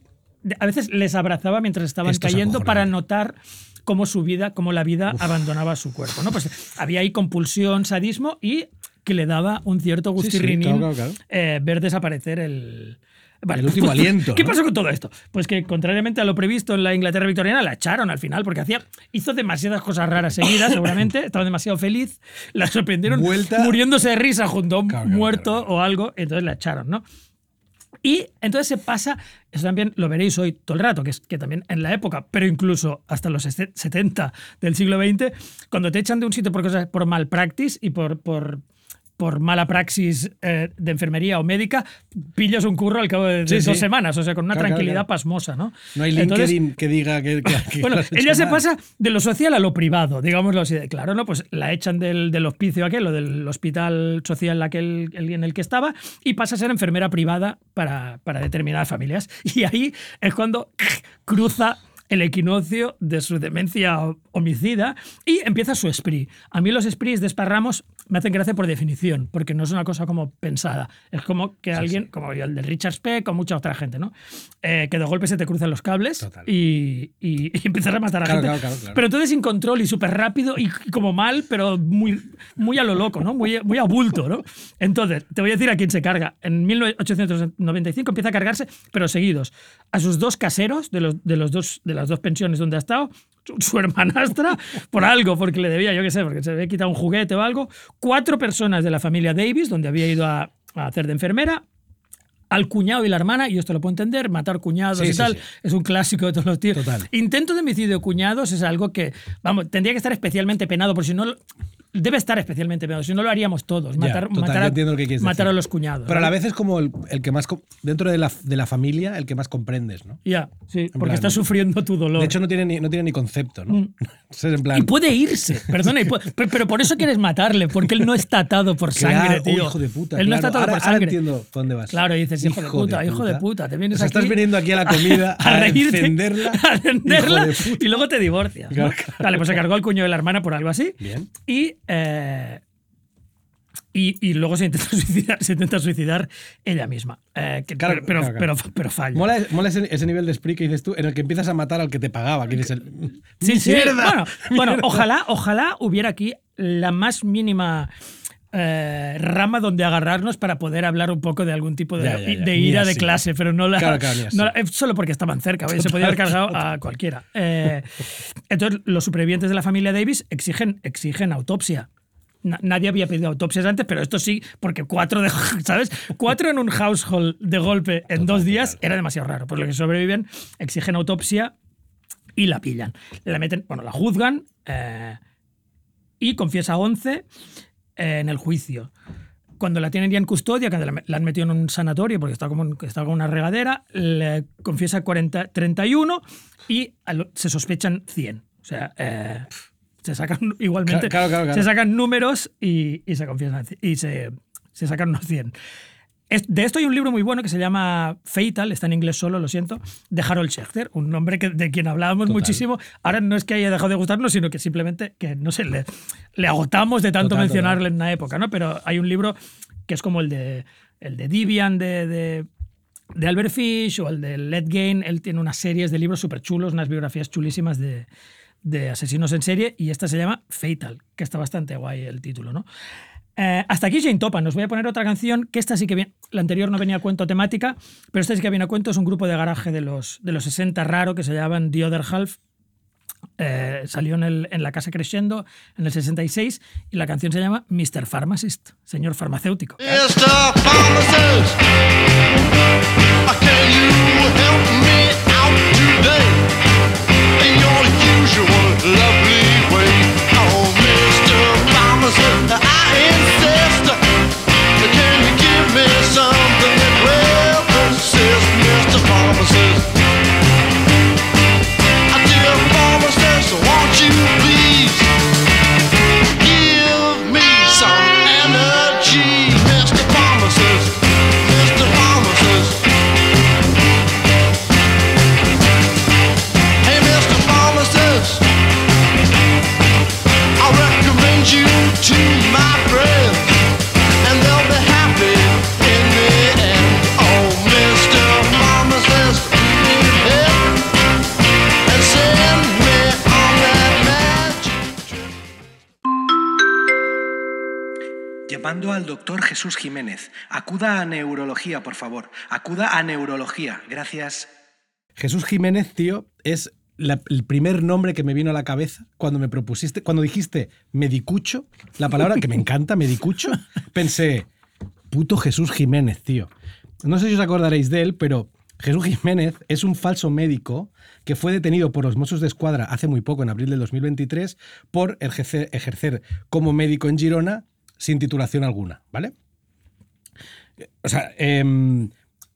a veces les abrazaba mientras estaban Esto es cayendo para notar cómo su vida, cómo la vida abandonaba su cuerpo. ¿no? Pues había ahí compulsión, sadismo y que le daba un cierto Sí, sí, gustirrinín claro, claro, claro. eh, ver desaparecer el. El último aliento, <laughs> ¿Qué ¿no? pasó con todo esto? Pues que, contrariamente a lo previsto en la Inglaterra victoriana, la echaron al final porque hacía, hizo demasiadas cosas raras seguidas, <laughs> seguramente. Estaba demasiado feliz. La sorprendieron Vuelta- muriéndose de risa junto a un Claro, muerto claro, claro. o algo. Entonces la echaron, ¿no? Y entonces se pasa, eso también lo veréis hoy todo el rato, que es que también en la época, pero incluso hasta los este- 70 del siglo XX, cuando te echan de un sitio por cosas por mal practice y por, por, por mala praxis eh, de enfermería o médica, pillas un curro al cabo de, de Sí, dos sí. semanas, o sea, con una Claro, tranquilidad claro. pasmosa, ¿no? No hay Entonces, LinkedIn que diga que. bueno, ella se mal. pasa de lo social a lo privado, digámoslo así. de Claro, ¿no? Pues la echan del, del hospicio aquel o del hospital social aquel, el- en el que estaba y pasa a ser enfermera privada para, para determinadas familias. <laughs> Y ahí es cuando cruza el equinoccio de su demencia homicida y empieza su spree. A mí los sprees de esparramos me hacen gracia por definición, porque no es una cosa como pensada. Es como que alguien, como el de Richard Speck o mucha otra gente, ¿no? Eh, que de golpe se te cruzan los cables y, y, <laughs> y empiezas a matar a Claro, gente. claro. Pero entonces sin control y súper rápido y como mal, pero muy, muy a lo loco, ¿no? Muy, muy a bulto, ¿no? Entonces, te voy a decir a quién se carga. En 1895 empieza a cargarse, pero seguidos, a sus dos caseros de, los, de, los dos, de las dos pensiones donde ha estado, su, hermanastra, por algo, porque le debía, yo qué sé, porque se le había quitado un juguete o algo, cuatro personas de la familia Davis, donde había ido a, a hacer de enfermera, al cuñado y la hermana, y esto lo puedo entender, matar cuñados Sí, y sí, tal, sí. es un clásico de todos los tíos. Total. Intento de homicidio de cuñados es algo que, vamos, tendría que estar especialmente penado, por si no, debe estar especialmente penado, si no lo haríamos todos, Ya, matar, total, matar, a, entiendo que matar a los cuñados. Pero a la vez es como el, el que más. Dentro de la, de la familia, el que más comprendes, ¿no? Ya, sí, porque plan- estás sufriendo tu dolor. De hecho, no tiene ni, no tiene ni concepto, ¿no? <laughs> Es en plan. Mm. y puede irse, perdona, puede- <laughs> pero, por eso quieres matarle, porque él no está atado por Claro, sangre, oh, tío. hijo de puta. Él no está claro. atado ahora, por ahora sangre. entiendo por dónde vas. Claro, y dices, hijo de puta, hijo de puta, te vienes O sea, estás aquí viniendo aquí a la comida <laughs> a, reírte, encenderla. a de puta. y luego te divorcias. Claro, claro. Vale, pues se cargó al cuño de la hermana por algo así. Bien. Y, eh, y, y luego se intenta <laughs> suicidar, se intenta suicidar ella misma. Eh, que- Claro, pero, pero, claro, claro. pero- pero falla. Mola, mola ese, ese nivel de spree que dices tú, en el que empiezas a matar al que te pagaba. Que el. Sí, sí. Bueno, bueno, ojalá, ojalá hubiera aquí la más mínima eh, rama donde agarrarnos para poder hablar un poco de algún tipo de, Ya, ya, ya. de ira de clase, pero no la. Claro, no la- eh, solo porque estaban cerca, ¿vale? se podía haber cargado a cualquiera. Eh, entonces, los supervivientes de la familia Davis exigen, exigen autopsia. Na- Nadie había pedido autopsias antes, pero esto sí, porque cuatro, de, <laughs> ¿sabes? Cuatro en un household de golpe en dos días era demasiado raro. Por lo que sobreviven, exigen autopsia y la pillan. La meten, bueno, la juzgan eh, y confiesa 11 eh, en el juicio. Cuando la tienen ya en custodia, cuando la, la han metido en un sanatorio porque está como, está como una regadera, le confiesa 40, 31 y al- se sospechan 100. O sea, eh, se sacan <laughs> igualmente, Claro, claro, claro. se sacan números y, y se confiesan y se, se sacan unos 100. Es- de esto hay un libro muy bueno que se llama Fatal, está en inglés solo, lo siento, de Harold Schechter, un nombre que, de quien hablábamos Total. muchísimo. Ahora no es que haya dejado de gustarnos, sino que simplemente que, no sé, le, le agotamos de tanto Total, mencionarle en una época, ¿no? Pero hay un libro que es como el de, el de Divian de, de, de Albert Fish o el de Let Gain. Él tiene unas series de libros súper chulos, unas biografías chulísimas de, de asesinos en serie y esta se llama Fatal, que está bastante guay el título, ¿no? Eh, hasta aquí Jane Topan. Os voy a poner otra canción que esta sí que viene. La anterior no venía a cuento temática, pero esta sí que viene a cuento. Es un grupo de garaje de los, de los 60 raro que se llaman The Other Half. Eh, salió en, el- en la casa Crescendo en el 66 y la canción se llama Mr. Pharmacist, señor farmacéutico. Mr. Pharmacist, can you help al doctor Jesús Jiménez. Acuda a neurología, por favor. Acuda a neurología. Gracias. Jesús Jiménez, tío, es el primer nombre que me vino a la cabeza cuando me propusiste, cuando dijiste medicucho, la palabra que me encanta, medicucho, pensé, puto Jesús Jiménez, tío. No sé si os acordaréis de él, pero Jesús Jiménez es un falso médico que fue detenido por los Mossos de Escuadra hace muy poco, en abril del 2023, por ejercer como médico en Girona sin titulación alguna, ¿vale? O sea, em,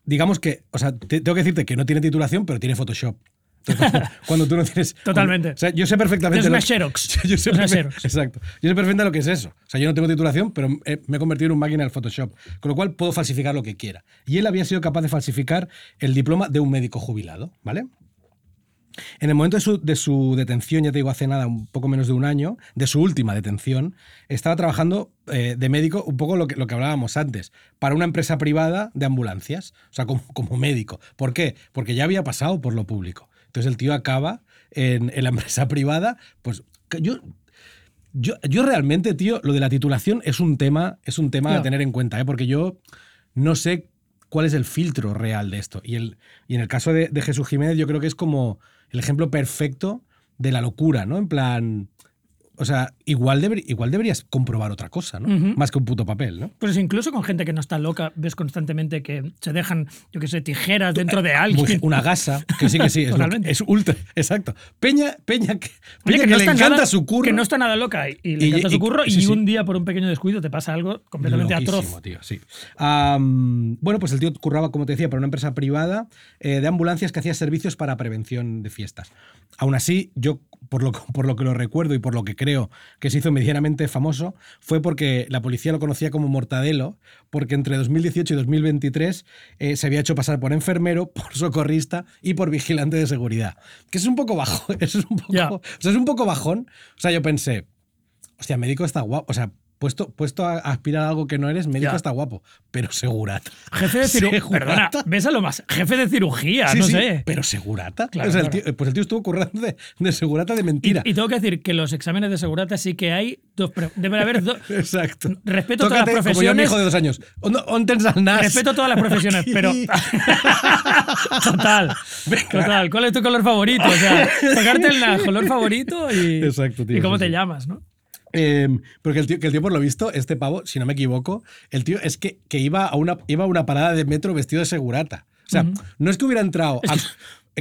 digamos que, o sea, te- tengo que decirte que no tiene titulación, pero tiene Photoshop. Entonces, <laughs> cuando, tú no tienes. Totalmente. cuando- o sea, yo sé perfectamente. Es una Xerox. <laughs> Yo sé una Xerox. Exacto. Yo sé perfectamente lo que es eso. O sea, yo no tengo titulación, pero me he convertido en un máquina del Photoshop. Con lo cual puedo falsificar lo que quiera. Y él había sido capaz de falsificar el diploma de un médico jubilado, ¿vale? En el momento de su, de su detención, ya te digo, hace nada, un poco menos de un año, de su última detención, estaba trabajando eh, de médico, un poco lo que, lo que hablábamos antes, para una empresa privada de ambulancias, o sea, como, como médico. ¿Por qué? Porque ya había pasado por lo público. Entonces el tío acaba en, en la empresa <laughs> privada, pues yo... Yo, yo realmente, tío, lo de la titulación es un tema, es un tema a Claro. tener en cuenta, ¿eh? porque yo no sé cuál es el filtro real de esto. Y, el, y en el caso de, de Jesús Jiménez, yo creo que es como el ejemplo perfecto de la locura, ¿no? En plan. O sea, igual, deber- igual deberías comprobar otra cosa, ¿no? Más que un puto papel, ¿no? Pues incluso con gente que no está loca, ves constantemente que se dejan, yo qué sé, tijeras dentro de Muy- alguien. una gasa, que sí, que sí, es, que- es ultra. Exacto. Peña, Peña, que, Peña que, no le encanta nada- su curro. Que no está nada loca y, y le Y- encanta y- su curro y, sí. un día por un pequeño descuido te pasa algo completamente Loquísimo, atroz. tío, sí. Am, bueno, pues el tío curraba, como te decía, para una empresa privada eh, de ambulancias que hacía servicios para prevención de fiestas. Aún así, yo, por lo, que- por lo que lo recuerdo y por lo que creo que se hizo medianamente famoso, fue porque la policía lo conocía como Mortadelo, porque entre 2018 y 2023 eh, se había hecho pasar por enfermero, <laughs> por socorrista y por vigilante de seguridad. Que es un poco bajo, eso <laughs> es un poco, Ya. o sea, es un poco bajón. O sea, yo pensé, hostia, médico está guapo. O sea, puesto, puesto a aspirar a algo que no eres, médico Ya. está guapo. Pero segurata. Jefe de cirugía. Perdona, Segurata. ves a lo más. Jefe de cirugía, Sí, no sí, sé. Pero segurata. Claro, O sea, el claro. tío- pues el tío estuvo currando de, de segurata de mentira. Y, y tengo que decir que los exámenes de seguridad sí que hay dos. Deben haber dos. <laughs> Exacto. Respeto todas las Tócate, Como yo, mi profesiones. hijo de dos años. ¿On, on? Respeto todas las profesiones, pero. <laughs> Total. Total. ¿Cuál es tu color favorito? O sea, tocarte el <laughs> color favorito y. Exacto, tío, Y cómo sí, te llamas, ¿no? Eh, porque el tío, que el tío, por lo visto, este pavo, si no me equivoco, el tío es que, que iba, a una, iba a una parada de metro vestido de segurata. O sea, no es que hubiera entrado. a-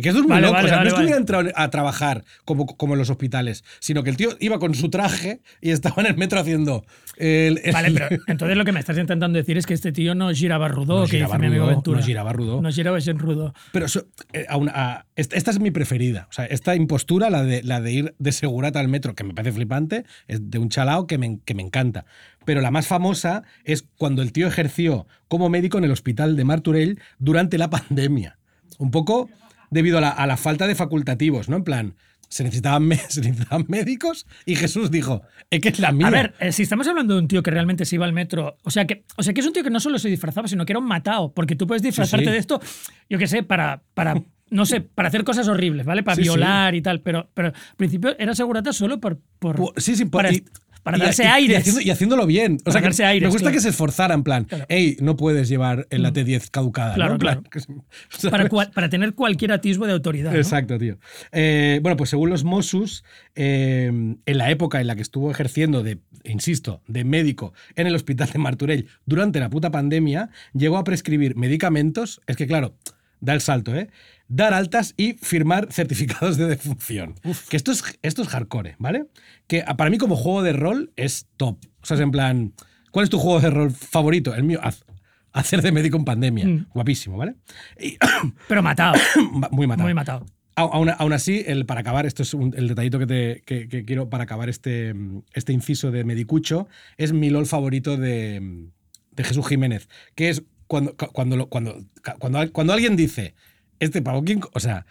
que esto es muy Vale, loco. vale, o sea, vale, no es que hubiera entrado a trabajar como, como en los hospitales, sino que el tío iba con su traje y estaba en el metro haciendo. el- el- Vale, pero entonces lo que me estás intentando decir es que este tío no giraba rudo, No que giraba dice mi amigo rudo, Ventura. no giraba rudo. No giraba en rudo. Pero eso, eh, aún- a- esta, es mi preferida. O sea, esta impostura, la de, la de ir de segurata al metro, que me parece flipante, es de un chalao que me, que me encanta. Pero la más famosa es cuando el tío ejerció como médico en el hospital de Martorell durante la pandemia. Un poco debido a la, a la falta de facultativos, ¿no? En plan, se necesitaban, <laughs> se necesitaban médicos y Jesús dijo, es que es la mía. A ver, eh, si estamos hablando de un tío que realmente se iba al metro, o sea que, o sea que es un tío que no solo se disfrazaba, sino que era un matado, porque tú puedes disfrazarte sí. de esto, yo qué sé, para, para, no sé, para hacer cosas horribles, ¿vale? Para Sí, violar y tal, pero, pero al principio era segurata solo por, por Sí, sí, por- para, y- para y- darse y- aires. Y, haciendo- y haciéndolo bien. O sea, que aires, me gusta claro. que se esforzara en plan, Claro. hey, no puedes llevar en la T10 caducada. ¿no? Claro, En plan, claro. <laughs> para, cual- <laughs> para tener cualquier atisbo de autoridad. ¿no? Exacto, tío. Eh, bueno, pues según los Mossos, eh, en la época en la que estuvo ejerciendo de, insisto, de médico en el hospital de Martorell durante la puta pandemia, llegó a prescribir medicamentos, es que claro, da el salto, ¿eh? Dar altas y firmar certificados de defunción. Que esto es, esto es hardcore, ¿vale? Que para mí como juego de rol es top. O sea, es en plan, ¿cuál es tu juego de rol favorito? El mío, haz- hacer de médico en pandemia. Mm. Guapísimo, ¿vale? Y- <coughs> Pero matado, <coughs> muy matado. muy matado. Aún, aún así, el, para acabar, esto es un- el detallito que, te, que- que quiero para acabar este, este inciso de Medicucho, es mi LOL favorito de, de Jesús Jiménez, que es cuando, cuando, cuando, cuando alguien dice, este pavo, ¿quién? co-?" O sea,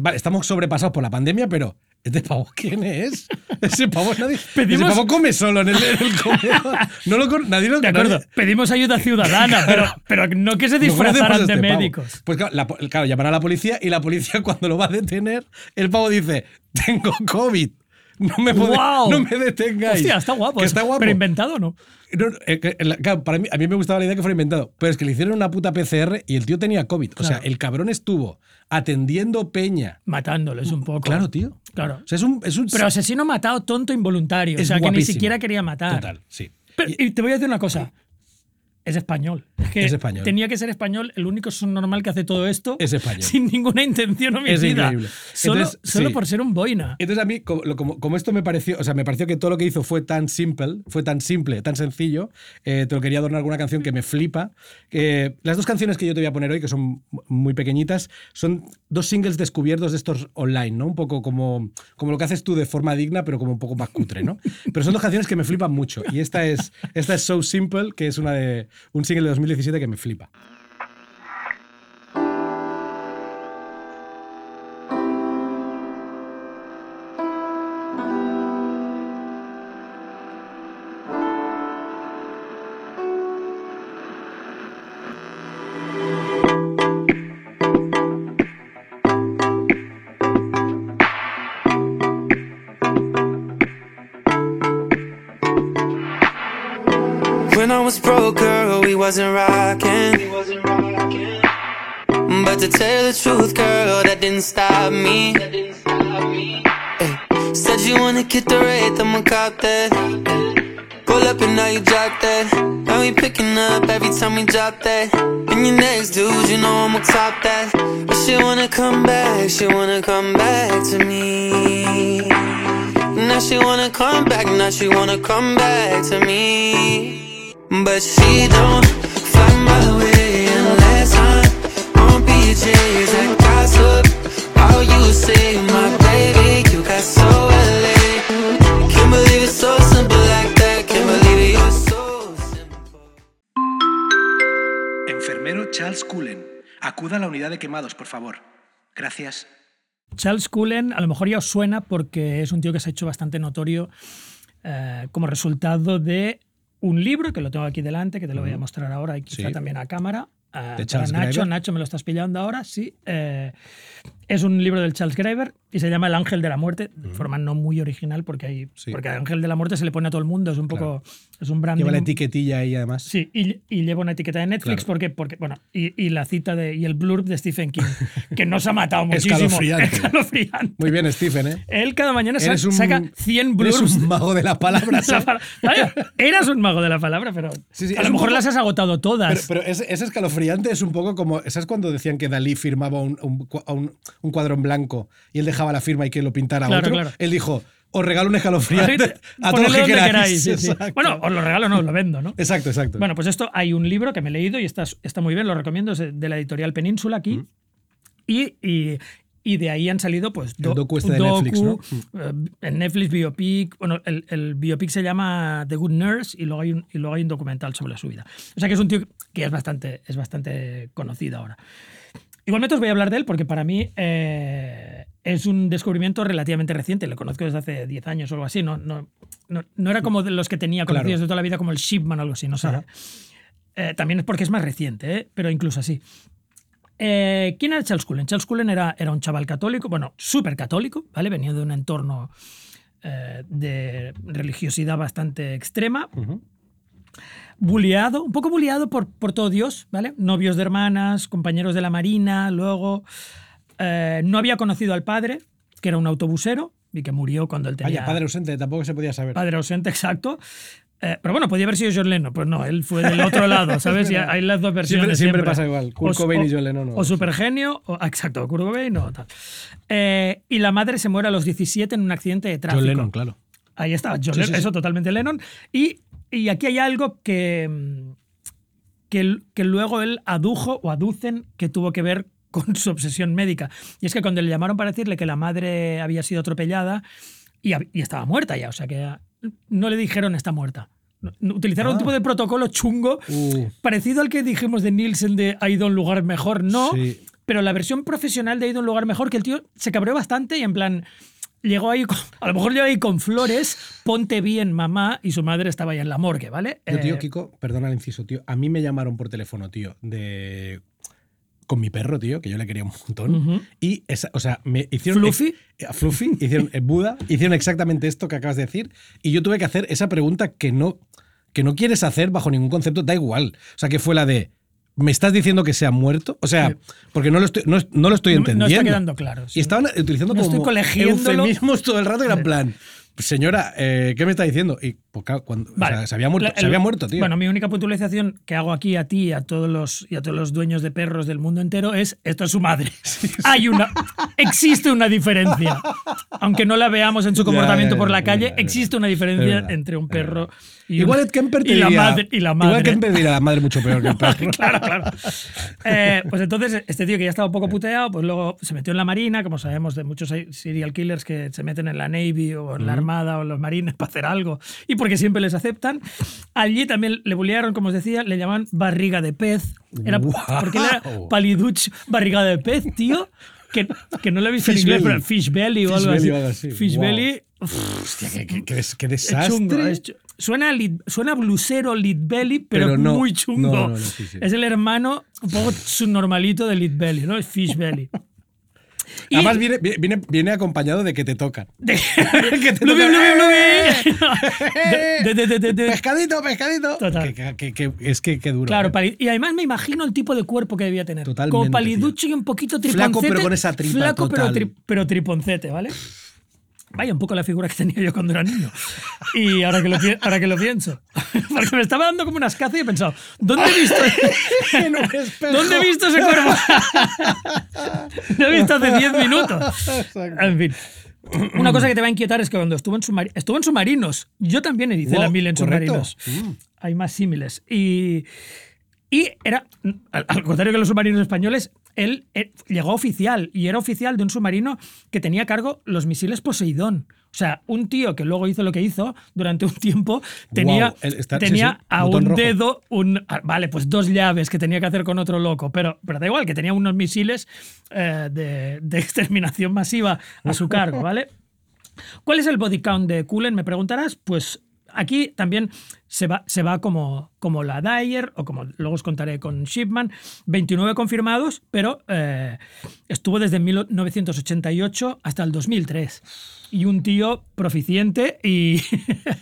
vale, estamos sobrepasados por la pandemia, pero ¿este pavo quién es? <laughs> Ese pavo, nadie, ese Pedimos- pavo come solo en el, en el comedor. No lo, nadie lo De acuerdo, nadie- pedimos ayuda ciudadana, pero, <laughs> pero no que se no disfrazaran a de este pavo. médicos. Pues claro, la claro, llaman a la policía y la policía <laughs> cuando lo va a detener, el pavo dice, tengo COVID. <laughs> No me, podéis- ¡Guau! no me detengáis. Hostia, está guapo. Que está guapo. Pero inventado, ¿no? No, eh, que la- claro, para mí, a mí me gustaba la idea que fuera inventado, pero es que le hicieron una puta PCR y el tío tenía COVID. O sea, el cabrón estuvo atendiendo peña. Matándoles un poco. Claro, tío. Claro. O sea, es un. Es un Pero asesino matado, tonto, involuntario. Es o sea, que ni guapísimo. siquiera quería matar. Total, sí. Pero- y te voy a decir una cosa. Es español. Es, que Es español. Tenía que ser español. El único normal que hace todo esto Es español. sin ninguna intención homicida. increíble. Solo, Entonces, solo sí. por ser un boina. Entonces a mí, como, lo- como- como esto me pareció, o sea, me pareció que todo lo que hizo fue tan simple, fue tan simple, tan sencillo, eh, te lo quería adornar con una canción que me flipa. Eh, las dos canciones que yo te voy a poner hoy, que son muy pequeñitas, son dos singles descubiertos de estos online, ¿no? Un poco como, como lo que haces tú de forma digna, pero como un poco más cutre, ¿no? Pero son dos canciones que me flipan mucho. Y esta es, esta es So Simple, que es una de, un single de 2017 que me flipa. When I was broke, girl, we wasn't rocking. But to tell the truth, girl, that didn't stop me. Ay, said you wanna get the rate, I'ma cop that. Pull up and now you drop that. And we picking up every time we drop that. And your next dude, you know I'ma top that. But she wanna come back, she wanna come back to me. Now she wanna come back, now she wanna come back to me. But she don't fly my way unless I'm on PJs gossip. All you say, my baby, you got so LA. Can't believe it's so simple like that. Can't believe it, you're so simple. Enfermero Charles Cullen. Acuda a la unidad de quemados, por favor. Gracias. Charles Cullen, a lo mejor ya os suena porque es un tío que se ha hecho bastante notorio eh, como resultado de un libro, que lo tengo aquí delante, que te lo voy a mostrar ahora y quizá Sí. también a cámara. para Charles Nacho. Nacho me lo estás pillando ahora, sí. eh, es un libro del Charles Graeber y se llama El Ángel de la Muerte, de forma no muy original porque, hay, Sí. porque Ángel de la Muerte se le pone a todo el mundo, es un poco, es un branding. Lleva la etiquetilla ahí además. Sí, y, y lleva una etiqueta de Netflix Claro. porque, porque bueno, y, y la cita de, y el blurb de Stephen King, <laughs> que nos ha matado muchísimo. Escalofriante. Escalofriante. Muy bien, Stephen, ¿eh? Él cada mañana Eres un- saca 100 Eres blurbs. un mago de la palabra. de <laughs> la ¿sabes? pala- Vaya, eras un mago de la palabra, pero Sí, sí, a lo mejor poco- las has agotado todas. Pero, pero ese, ese escalofriante es un poco como. ¿Sabes cuando decían que Dalí firmaba un, un un- un cuadro en blanco y él dejaba la firma y que lo pintara Claro, otro? claro. Él dijo: Os regalo un escalofriante <laughs> a todos Ponedlo los que queráis. queráis, sí, sí. Exacto. Bueno, os lo regalo, no, os lo vendo, ¿no? exacto, exacto. Bueno, pues esto hay un libro que me he leído y está, está muy bien, lo recomiendo, es de la editorial Península aquí. Y, y, y de ahí han salido, pues, El docu este de Netflix, ¿no? eh, en Netflix Biopic. Bueno, el, el biopic se llama The Good Nurse y luego, hay un, y luego hay un documental sobre su vida. O sea que es un tío que es bastante, es bastante conocido ahora. Igualmente os voy a hablar de él porque para mí eh, es un descubrimiento relativamente reciente. Lo conozco desde hace 10 años o algo así. No, no, no, no era como de los que tenía Claro. conocidos de toda la vida, como el Shipman o algo así. No sé. Eh, también es porque es más reciente, ¿eh? pero incluso así. Eh, ¿Quién era Charles Cullen? Charles Cullen era, era un chaval católico, bueno, súper católico, ¿vale? Venía de un entorno eh, de religiosidad bastante extrema. Bulleado, un poco bulleado por, por todo Dios, ¿vale? Novios de hermanas, compañeros de la marina, luego eh, no había conocido al padre, que era un autobusero y que murió cuando él tenía... Vaya, padre ausente, tampoco se podía saber. Padre ausente, exacto. Eh, pero bueno, podía haber sido John Lennon. Pues no, él fue del otro lado, <laughs> ¿sabes? Y hay las dos versiones. Siempre- siempre pasa igual. Kurt O- Cobain y o- John Lennon, no. O supergenio, o, exacto, Kurt Cobain o tal. Eh, y la madre se muere a los 17 en un accidente de tráfico. John Lennon, claro. Ahí está, John Sí, Lennon, sí, sí. eso totalmente Lennon. Y, y aquí hay algo que, mm, que, que luego él adujo o aducen que tuvo que ver <laughs> con su obsesión médica. Y es que cuando le llamaron para decirle que la madre había sido atropellada y, estaba muerta ya, o sea que no le dijeron está muerta. Utilizaron un Ah. tipo de protocolo chungo Uh. parecido al que dijimos de Nielsen de ha ido a un lugar mejor, no. Sí. Pero la versión profesional de ha ido a un lugar mejor, que el tío se cabreó bastante y en plan, llegó ahí, con- a lo mejor llegó ahí con flores, ponte bien mamá, y su madre estaba ahí en la morgue, ¿vale? Yo, tío, Eh, Kiko, perdona el inciso, tío. A mí me llamaron por teléfono, tío, de. con mi perro, tío, que yo le quería un montón. Y, esa, o sea, me hicieron. ¿Fluffy? eh, Fluffy, hicieron eh, Buda, hicieron exactamente esto que acabas de decir. Y yo tuve que hacer esa pregunta que no, que no quieres hacer bajo ningún concepto, da igual. O sea, que fue la de. ¿Me estás diciendo que se ha muerto? O sea, porque no lo estoy, no, no lo estoy No me- no entendiendo. está quedando claro, sí. Y estaban utilizando No como eufemismos todo el rato era en plan. Señora, eh, ¿qué me está diciendo? Y pues, claro, cuando, o Vale. sea, se había muerto, La- se el- había muerto, tío. Bueno, mi única puntualización que hago aquí a ti y a todos los, y a todos los dueños de perros del mundo entero es esto es su madre. <laughs> Hay una, existe una diferencia. <laughs> Aunque no la veamos en su Ya, comportamiento ya, por la ya, calle, ya, ya. existe una diferencia entre un perro. Y, Igual es Kemper te y la diría- madre. Y la madre. Igual Kemper diría la madre mucho peor que el <laughs> perro. claro, claro. <laughs> Eh, pues entonces, este tío que ya estaba un poco puteado, pues luego se metió en la marina, como sabemos de muchos serial killers que se meten en la Navy o en la Armada o en los marines para hacer algo y porque siempre les aceptan. Allí también le bullearon, como os decía, le llaman barriga de pez. Era, Guau. Porque él era <laughs> paliduch, barriga de pez, tío. Que, que no lo he visto Fish en inglés, belly. pero fish belly o Fish algo belly así. Fish Guau. belly. Hostia, qué, qué- qué qué Es desastre. chungo. es chu- suena, lead- suena blusero Lead Belly, pero, Pero no. muy chungo. No, no, no, sí, sí. Es el hermano un poco subnormalito de Lead Belly, ¿no? Es Fish Belly. <laughs> Y- Además, viene, viene, viene acompañado de que te tocan. pescadito, pescadito. Total. Que, que- que- es que, que duro. Claro, ¿eh? y además me imagino el tipo de cuerpo que debía tener. Totalmente, Como paliducho y un poquito triponcete. Flaco, pero con esa tripa Flaco, pero, total. tri- pero triponcete, ¿vale? Vaya, un poco la figura que tenía yo cuando era niño. Y ahora que lo, ahora que lo pienso. <laughs> Porque me estaba dando como unas cazas y he pensado, ¿dónde he visto. <laughs> <laughs> ¿dónde he visto ese cuerpo? lo he visto hace 10 minutos. En fin. Una cosa que te va a inquietar es que cuando estuvo en, submari- estuvo en submarinos, yo también hice Wow, la mil en correcto. submarinos. Mm. Hay más símiles. Y, y era, al, contrario que los submarinos españoles, él, eh, llegó oficial y era oficial de un submarino que tenía a cargo los misiles Poseidón. O sea, un tío que luego hizo lo que hizo durante un tiempo tenía, está- tenía sí, a un rojo. dedo, un, ah, vale, pues dos llaves que tenía que hacer con otro loco, pero, pero da igual, que tenía unos misiles eh, de, de <laughs> exterminación masiva a su cargo, ¿vale? <laughs> ¿Cuál es el body count de Cullen? Me preguntarás. Pues aquí también se va, se va como, como la Dyer, o como luego os contaré con Shipman, 29 confirmados, pero eh, estuvo desde 1988 hasta el 2003. Y un tío proficiente y,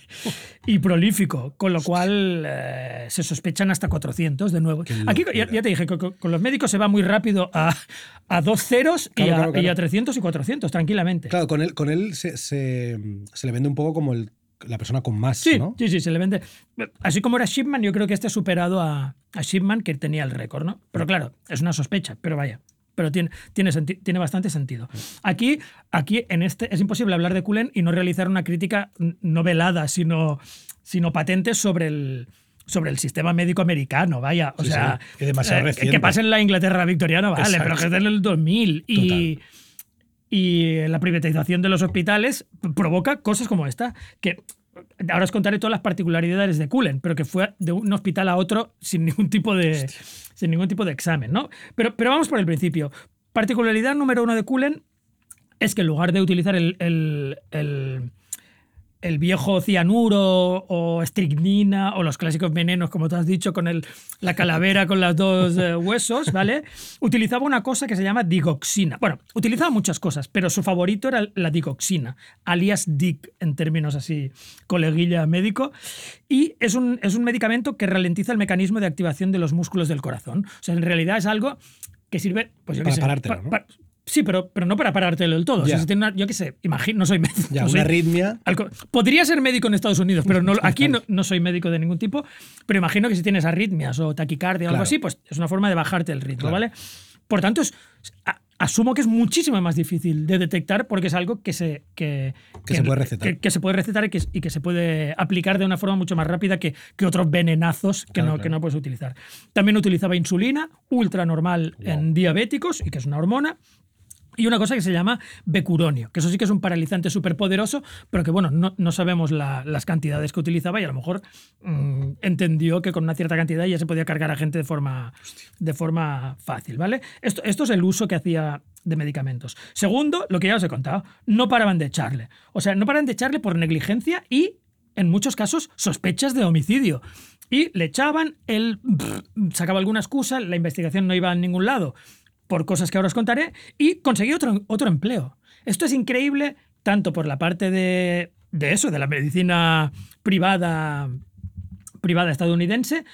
<laughs> y prolífico, con lo cual eh, se sospechan hasta 400 de nuevo. Aquí ya, ya te dije, que con, con los médicos se va muy rápido a, a dos ceros y, a, claro, claro. y a 300 y 400, tranquilamente. Claro, con él, con él se, se, se le vende un poco como el- la persona con más, Sí, ¿no? sí, sí, se le vende. Así como era Shipman, yo creo que este ha superado a, a Shipman, que tenía el récord, ¿no? Pero claro, es una sospecha, pero vaya. Pero tiene, tiene, tiene bastante sentido. Aquí, aquí, en este, es imposible hablar de Cullen y no realizar una crítica no velada, sino, sino patente sobre el, sobre el sistema médico americano, vaya. O Sí, sea, sí, que demasiado eh, que- pasa en la Inglaterra victoriana, vale, Exacto. pero que es en el 2000. Y, y la privatización de los hospitales provoca cosas como esta, que ahora os contaré todas las particularidades de Cullen, pero que fue de un hospital a otro sin ningún tipo de, sin ningún tipo de examen, ¿no? Pero, pero vamos por el principio. Particularidad número uno de Cullen es que en lugar de utilizar el, el- el- el viejo cianuro o estricnina o los clásicos venenos, como tú has dicho, con el, la calavera con los dos eh, huesos, ¿vale? Utilizaba una cosa que se llama digoxina. Bueno, utilizaba muchas cosas, pero su favorito era la digoxina, alias DIC en términos así, coleguilla médico. Y es un, es un medicamento que ralentiza el mecanismo de activación de los músculos del corazón. O sea, en realidad es algo que sirve, pues Para sé, parártelo, pa- ¿no? pa- sí, pero, pero no para parártelo del todo. O sea, si tiene una- yo qué sé, imagino, no soy médico. Ya, no una arritmia. Podría ser médico en Estados Unidos, pero no, <laughs> aquí no, no soy médico de ningún tipo. Pero imagino que si tienes arritmias o taquicardia o algo así, pues es una forma de bajarte el ritmo, Claro. ¿vale? Por tanto, es- a- asumo que es muchísimo más difícil de detectar porque es algo que se, que, Que se puede recetar. Que, que se puede recetar y que, y que se puede aplicar de una forma mucho más rápida que, que otros venenazos que, Claro, no, claro. que no puedes utilizar. También utilizaba insulina, ultra normal en diabéticos y que es una hormona. Y una cosa que se llama becuronio, que eso sí que es un paralizante súper poderoso, pero que bueno, no, no sabemos la- las cantidades que utilizaba y a lo mejor mm, entendió que con una cierta cantidad ya se podía cargar a gente de forma, de forma fácil, ¿vale? Esto, esto es el uso que hacía de medicamentos. Segundo, lo que ya os he contado, no paraban de echarle. O sea, no paraban de echarle por negligencia y en muchos casos sospechas de homicidio. y le echaban, él pff, sacaba alguna excusa, la investigación no iba a ningún lado por cosas que ahora os contaré, y conseguí otro, otro empleo. Esto es increíble tanto por la parte de, de eso, de la medicina privada, privada estadounidense,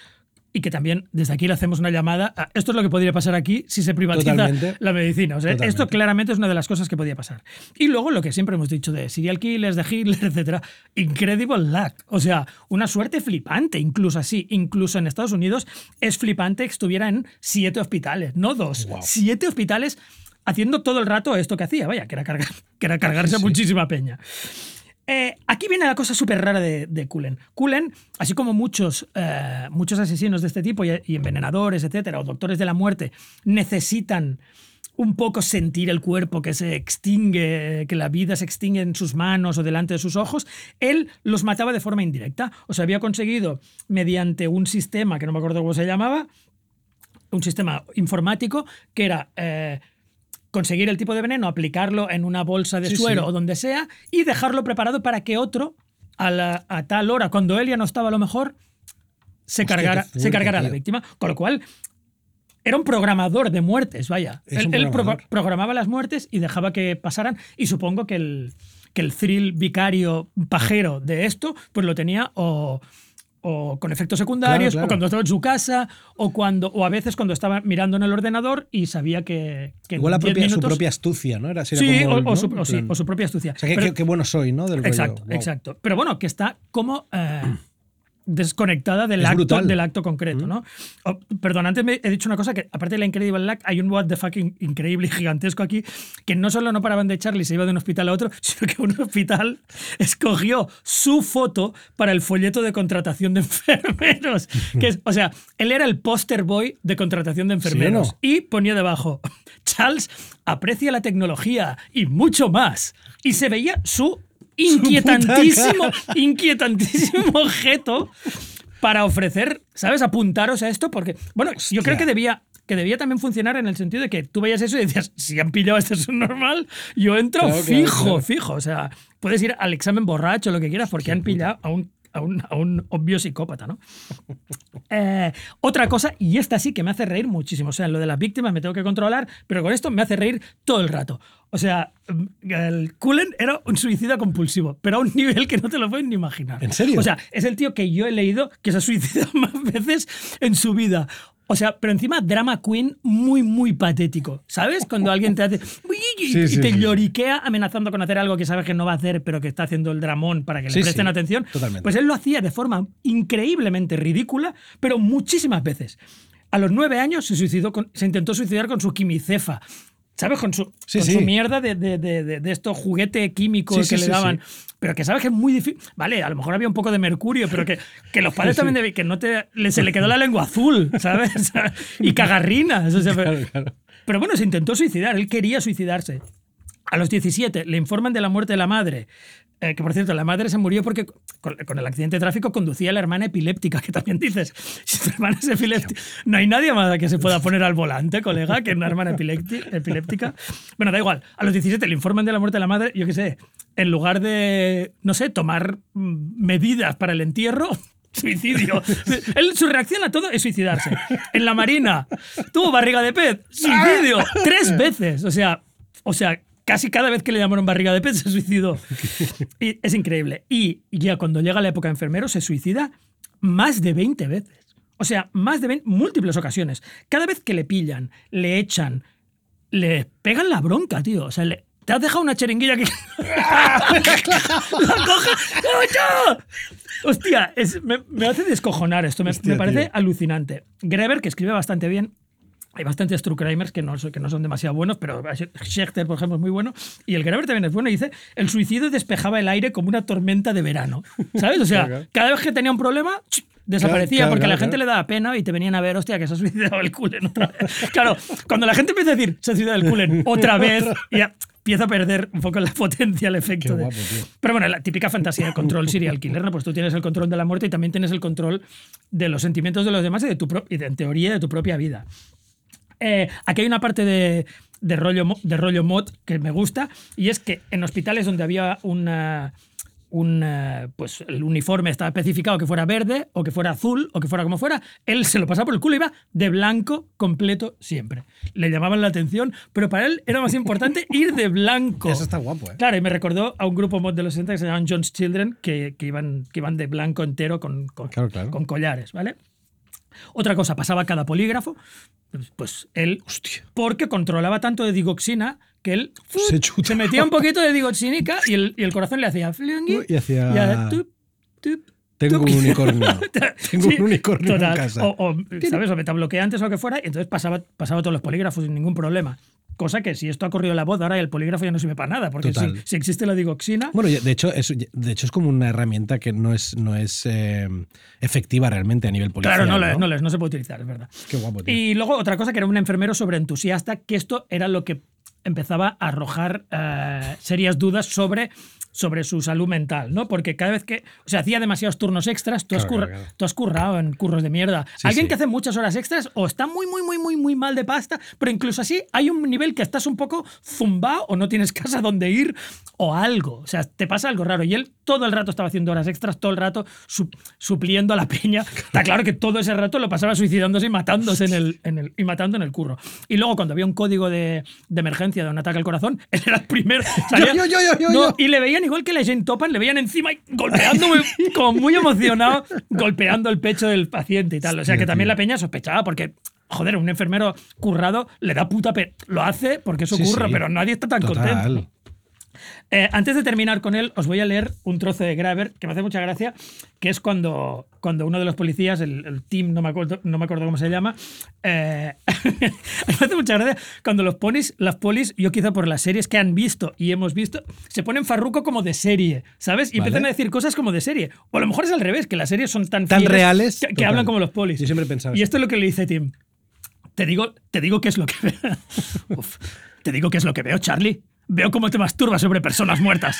y que también desde aquí le hacemos una llamada. a- esto es lo que podría pasar aquí si se privatiza Totalmente. la medicina. O sea, esto claramente es una de las cosas que podía pasar. Y luego lo que siempre hemos dicho de serial killers, de Hitler, <laughs> etcétera, incredible luck. O sea, una suerte flipante, incluso así. Incluso en Estados Unidos es flipante que estuviera en siete hospitales, no dos, siete hospitales haciendo todo el rato esto que hacía, vaya, que era, cargar, <laughs> que era cargarse Sí. muchísima peña. Eh, aquí viene la cosa súper rara de, de Cullen. Cullen, así como muchos, eh, muchos asesinos de este tipo y, envenenadores, etcétera, o doctores de la muerte, necesitan un poco sentir el cuerpo que se extingue, que la vida se extingue en sus manos o delante de sus ojos, él los mataba de forma indirecta. O sea, había conseguido, mediante un sistema que no me acuerdo cómo se llamaba, un sistema informático que era eh, conseguir el tipo de veneno, aplicarlo en una bolsa de Sí, suero sí. o donde sea y dejarlo preparado para que otro, a, la- a tal hora, cuando él ya no estaba a lo mejor, se Hostia, cargara, se cargara a la víctima. Con lo cual, era un programador de muertes, vaya. Es él pro- programaba las muertes y dejaba que pasaran. Y supongo que el, que el thrill vicario pajero de esto, pues lo tenía o, o con efectos secundarios, Claro, claro. o cuando estaba en su casa, o cuando o a veces cuando estaba mirando en el ordenador y sabía que, Igual la 10 propia, su propia astucia, ¿no? Era, Sí, como o, su, En o sí, plan- o su propia astucia. O sea, qué, bueno soy, ¿no? Del rollo. Exacto, Wow. exacto. Pero bueno, que está como eh, desconectada del Es acto, brutal. del acto concreto, ¿no? Oh, perdón, antes me he dicho una cosa que, aparte de la Incredible Luck, hay un what the fuck in- increíble y <laughs> gigantesco aquí, que no solo no paraban de echarle y se iba de un hospital a otro, <laughs> sino que un hospital escogió su foto para el folleto de contratación de <laughs> enfermeros. Que es, o sea, él era el poster boy de contratación de enfermeros. no? Y ponía debajo, Charles aprecia la tecnología y mucho más. Y se veía su inquietantísimo, <laughs> inquietantísimo objeto para ofrecer, ¿sabes? Apuntaros a esto porque, bueno, yo creo Hostia. que debía que debía también funcionar en el sentido de que tú veías eso y decías, si han pillado a este subnormal, yo entro Claro, fijo, claro. fijo. O sea, puedes ir al examen borracho, lo que quieras, porque han pillado a un, a un, a un obvio psicópata, ¿no? <laughs> Eh, otra cosa, y esta sí que me hace reír muchísimo. O sea, lo de las víctimas me tengo que controlar, pero con esto me hace reír todo el rato. O sea, el Cullen era un suicida compulsivo, pero a un nivel que no te lo puedes ni imaginar. ¿En serio? O sea, es el tío que yo he leído que se ha suicidado <laughs> más veces en su vida. O sea, pero encima drama queen muy, muy patético. ¿Sabes? Cuando alguien te hace... y Sí, sí, te sí. lloriquea amenazando con hacer algo que sabes que no va a hacer, pero que está haciendo el dramón para que le presten sí, atención. totalmente. Pues él lo hacía de forma increíblemente ridícula, pero muchísimas veces. A los nueve años se, suicidó con- se intentó suicidar con su quimicefa. ¿Sabes? Con su, Sí, con sí. su mierda de, de, de, de- estos juguete químico Sí, que le daban. sí. Pero que sabes que es muy difícil. Vale, a lo mejor había un poco de mercurio, pero que, que los padres también debían. que no te. se le quedó la lengua azul, ¿sabes? <laughs> y cagarrinas. o sea, pero- Claro, claro. pero bueno, se intentó suicidar, él quería suicidarse. A los 17 le informan de la muerte de la madre. Eh, que por cierto, la madre se murió porque con, con el accidente de tráfico conducía a la hermana epiléptica, que también dices, <laughs> si tu hermana es epiléptica, no hay nadie más que se pueda poner al volante, colega, que una hermana epiléptica. Bueno, da igual, a los 17 le informan de la muerte de la madre, yo qué sé, en lugar de, no sé, tomar mm, medidas para el entierro, <laughs> Suicidio. Él, su reacción a todo es suicidarse. En la marina, tuvo barriga de pez. Suicidio. Tres veces. O sea, o sea, casi cada vez que le llamaron barriga de pez <laughs> se suicidó. Y es increíble. Y ya cuando llega la época de enfermero, se suicida más de 20 veces. O sea, más de 20, múltiples ocasiones. Cada vez que le pillan, le echan, le pegan la bronca, tío. O sea, le- te has dejado una cheringuilla que. <laughs> ¡La! ¡Ocho! Hostia, es- me, me hace descojonar esto. Me, Hostia, me parece tío. alucinante. Greber, que escribe bastante bien. Hay bastantes true crimers que no, que no son demasiado buenos, pero Schechter, por ejemplo, es muy bueno. Y el Greber también es bueno. Y dice: el suicidio despejaba el aire como una tormenta de verano. ¿Sabes? O sea, <laughs> Claro. cada vez que tenía un problema, desaparecía Claro, porque a la claro, gente claro. le daba pena y te venían a ver, hostia, que se ha suicidado el culen otra vez. Claro, cuando la gente empieza a decir, se ha suicidado el culen <laughs> otra vez, ya empieza a perder un poco la potencia, el efecto. De- guapo, tío. Pero bueno, la típica fantasía de control serial killer, ¿no? Pues tú tienes el control de la muerte y también tienes el control de los sentimientos de los demás y, de tu pro- y de, en teoría de tu propia vida. Eh, aquí hay una parte de, de rollo, de rollo mod que me gusta y es que en hospitales donde había una, un, pues el uniforme estaba especificado que fuera verde o que fuera azul o que fuera como fuera, él se lo pasaba por el culo y iba de blanco completo siempre. Le llamaban la atención, pero para él era más importante <laughs> ir de blanco. Eso está guapo, ¿eh? Claro, y me recordó a un grupo mod de los 60 que se llamaban John's Children, que, que iban, que iban de blanco entero con, con, Claro, claro. con collares, ¿vale? Otra cosa, pasaba cada polígrafo, pues- pues él, porque controlaba tanto de digoxina que él Se chuta. se metía un poquito de digoxínica y el, y el corazón le hacía Y hacía- tup, tup, Tengo un unicornio. <laughs> Tengo Sí, un unicornio total. en casa. O, o, ¿sabes? O metabloqueantes o lo que fuera, y entonces pasaba, pasaba todos los polígrafos sin ningún problema. Cosa que si esto ha corrido la voz, ahora el polígrafo ya no sirve para nada, porque si, existe la digoxina, Bueno, de hecho, es, de hecho es como una herramienta que no es, no es eh, efectiva realmente a nivel policial. claro, no, le- ¿no? no, no se puede utilizar, es verdad. Qué guapo, tío. Y luego otra cosa que era un enfermero sobreentusiasta, que esto era lo que empezaba a arrojar eh, serias dudas sobre, sobre su salud mental, ¿no? Porque cada vez que, o sea, hacía demasiados turnos extras, tú, has, Claro, curra- claro, claro. tú has currado en curros de mierda. Sí, Alguien sí. que hace muchas horas extras o está muy, muy, muy, muy, muy mal de pasta, pero incluso así hay un nivel que estás un poco zumbado o no tienes <laughs> casa donde ir o algo. O sea, te pasa algo raro. Y él todo el rato estaba haciendo horas extras, todo el rato su- supliendo a la peña. Está claro que todo ese rato lo pasaba suicidándose y matándose en el, en el- y matando en el curro. Y luego cuando había un código de, de emergencia de un ataque al corazón, <laughs> él era el primero. salía- yo, yo, yo, yo, No, yo. y le veían igual que la Jane Topan, le veían encima y golpeando, muy- <laughs> como muy emocionado, golpeando el pecho del paciente y tal. O sea que también la peña sospechaba porque. Joder, un enfermero currado le da puta pe Lo hace porque eso Sí, pero nadie está tan Total. contento. Eh, antes de terminar con él, os voy a leer un trozo de Graver que me hace mucha gracia, que es cuando, cuando uno de los policías, el, el team, no me, acuerdo, no me acuerdo cómo se llama, eh, <laughs> me hace mucha gracia cuando los polis, las polis, yo quizá por las series que han visto y hemos visto, se ponen farruco como de serie, ¿sabes? Y Vale. empiezan a decir cosas como de serie. O a lo mejor es al revés, que las series son tan, Tan reales, que, que hablan como los polis. Yo siempre he pensado Y esto es lo que le dice Tim. Te digo, te digo qué es lo que <laughs> veo. Uf. te digo qué es lo que veo, Charlie. Veo cómo te masturbas sobre personas muertas.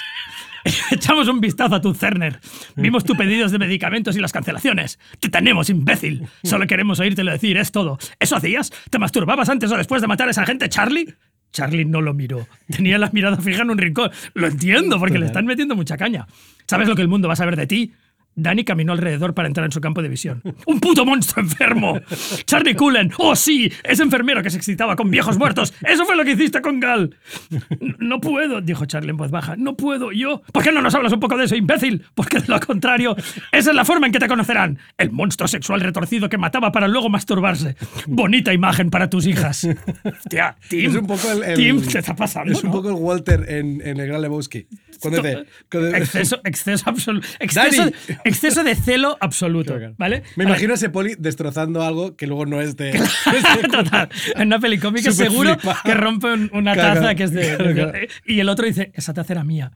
<laughs> Echamos un vistazo a tu Cerner. Vimos tus pedidos de medicamentos y las cancelaciones. Te tenemos, imbécil. Solo queremos oírtelo decir, es todo. ¿Eso hacías? ¿Te masturbabas antes o después de matar a esa gente, Charlie? Charlie no lo miró. Tenía la mirada fija en un rincón. Lo entiendo, porque le están metiendo mucha caña. ¿Sabes lo que el mundo va a saber de ti? Danny caminó alrededor para entrar en su campo de visión. <laughs> ¡Un puto monstruo enfermo! <laughs> ¡Charlie Cullen! ¡Oh, sí! Ese enfermero que se excitaba con viejos muertos. ¡Eso fue lo que hiciste con Gal! <laughs> No puedo, dijo Charlie en voz baja. No puedo, yo. ¿Por qué no nos hablas un poco de eso, imbécil? Porque de lo contrario, esa es la forma en que te conocerán. El monstruo sexual retorcido que mataba para luego masturbarse. Bonita imagen para tus hijas. Hostia, Tim. Es un poco el, el- Tim, te está pasando. Es un ¿no? poco el Walter en, en el Gran Lebowski. Cuando dice. cuando- Exceso, exceso absoluto. Exceso. <laughs> exceso de celo absoluto. ¿Vale? Me imagino a ese poli destrozando algo que luego no es de. <laughs> Total. En una peli cómica seguro que rompe un- una taza que es de. Y el otro dice, esa taza era mía.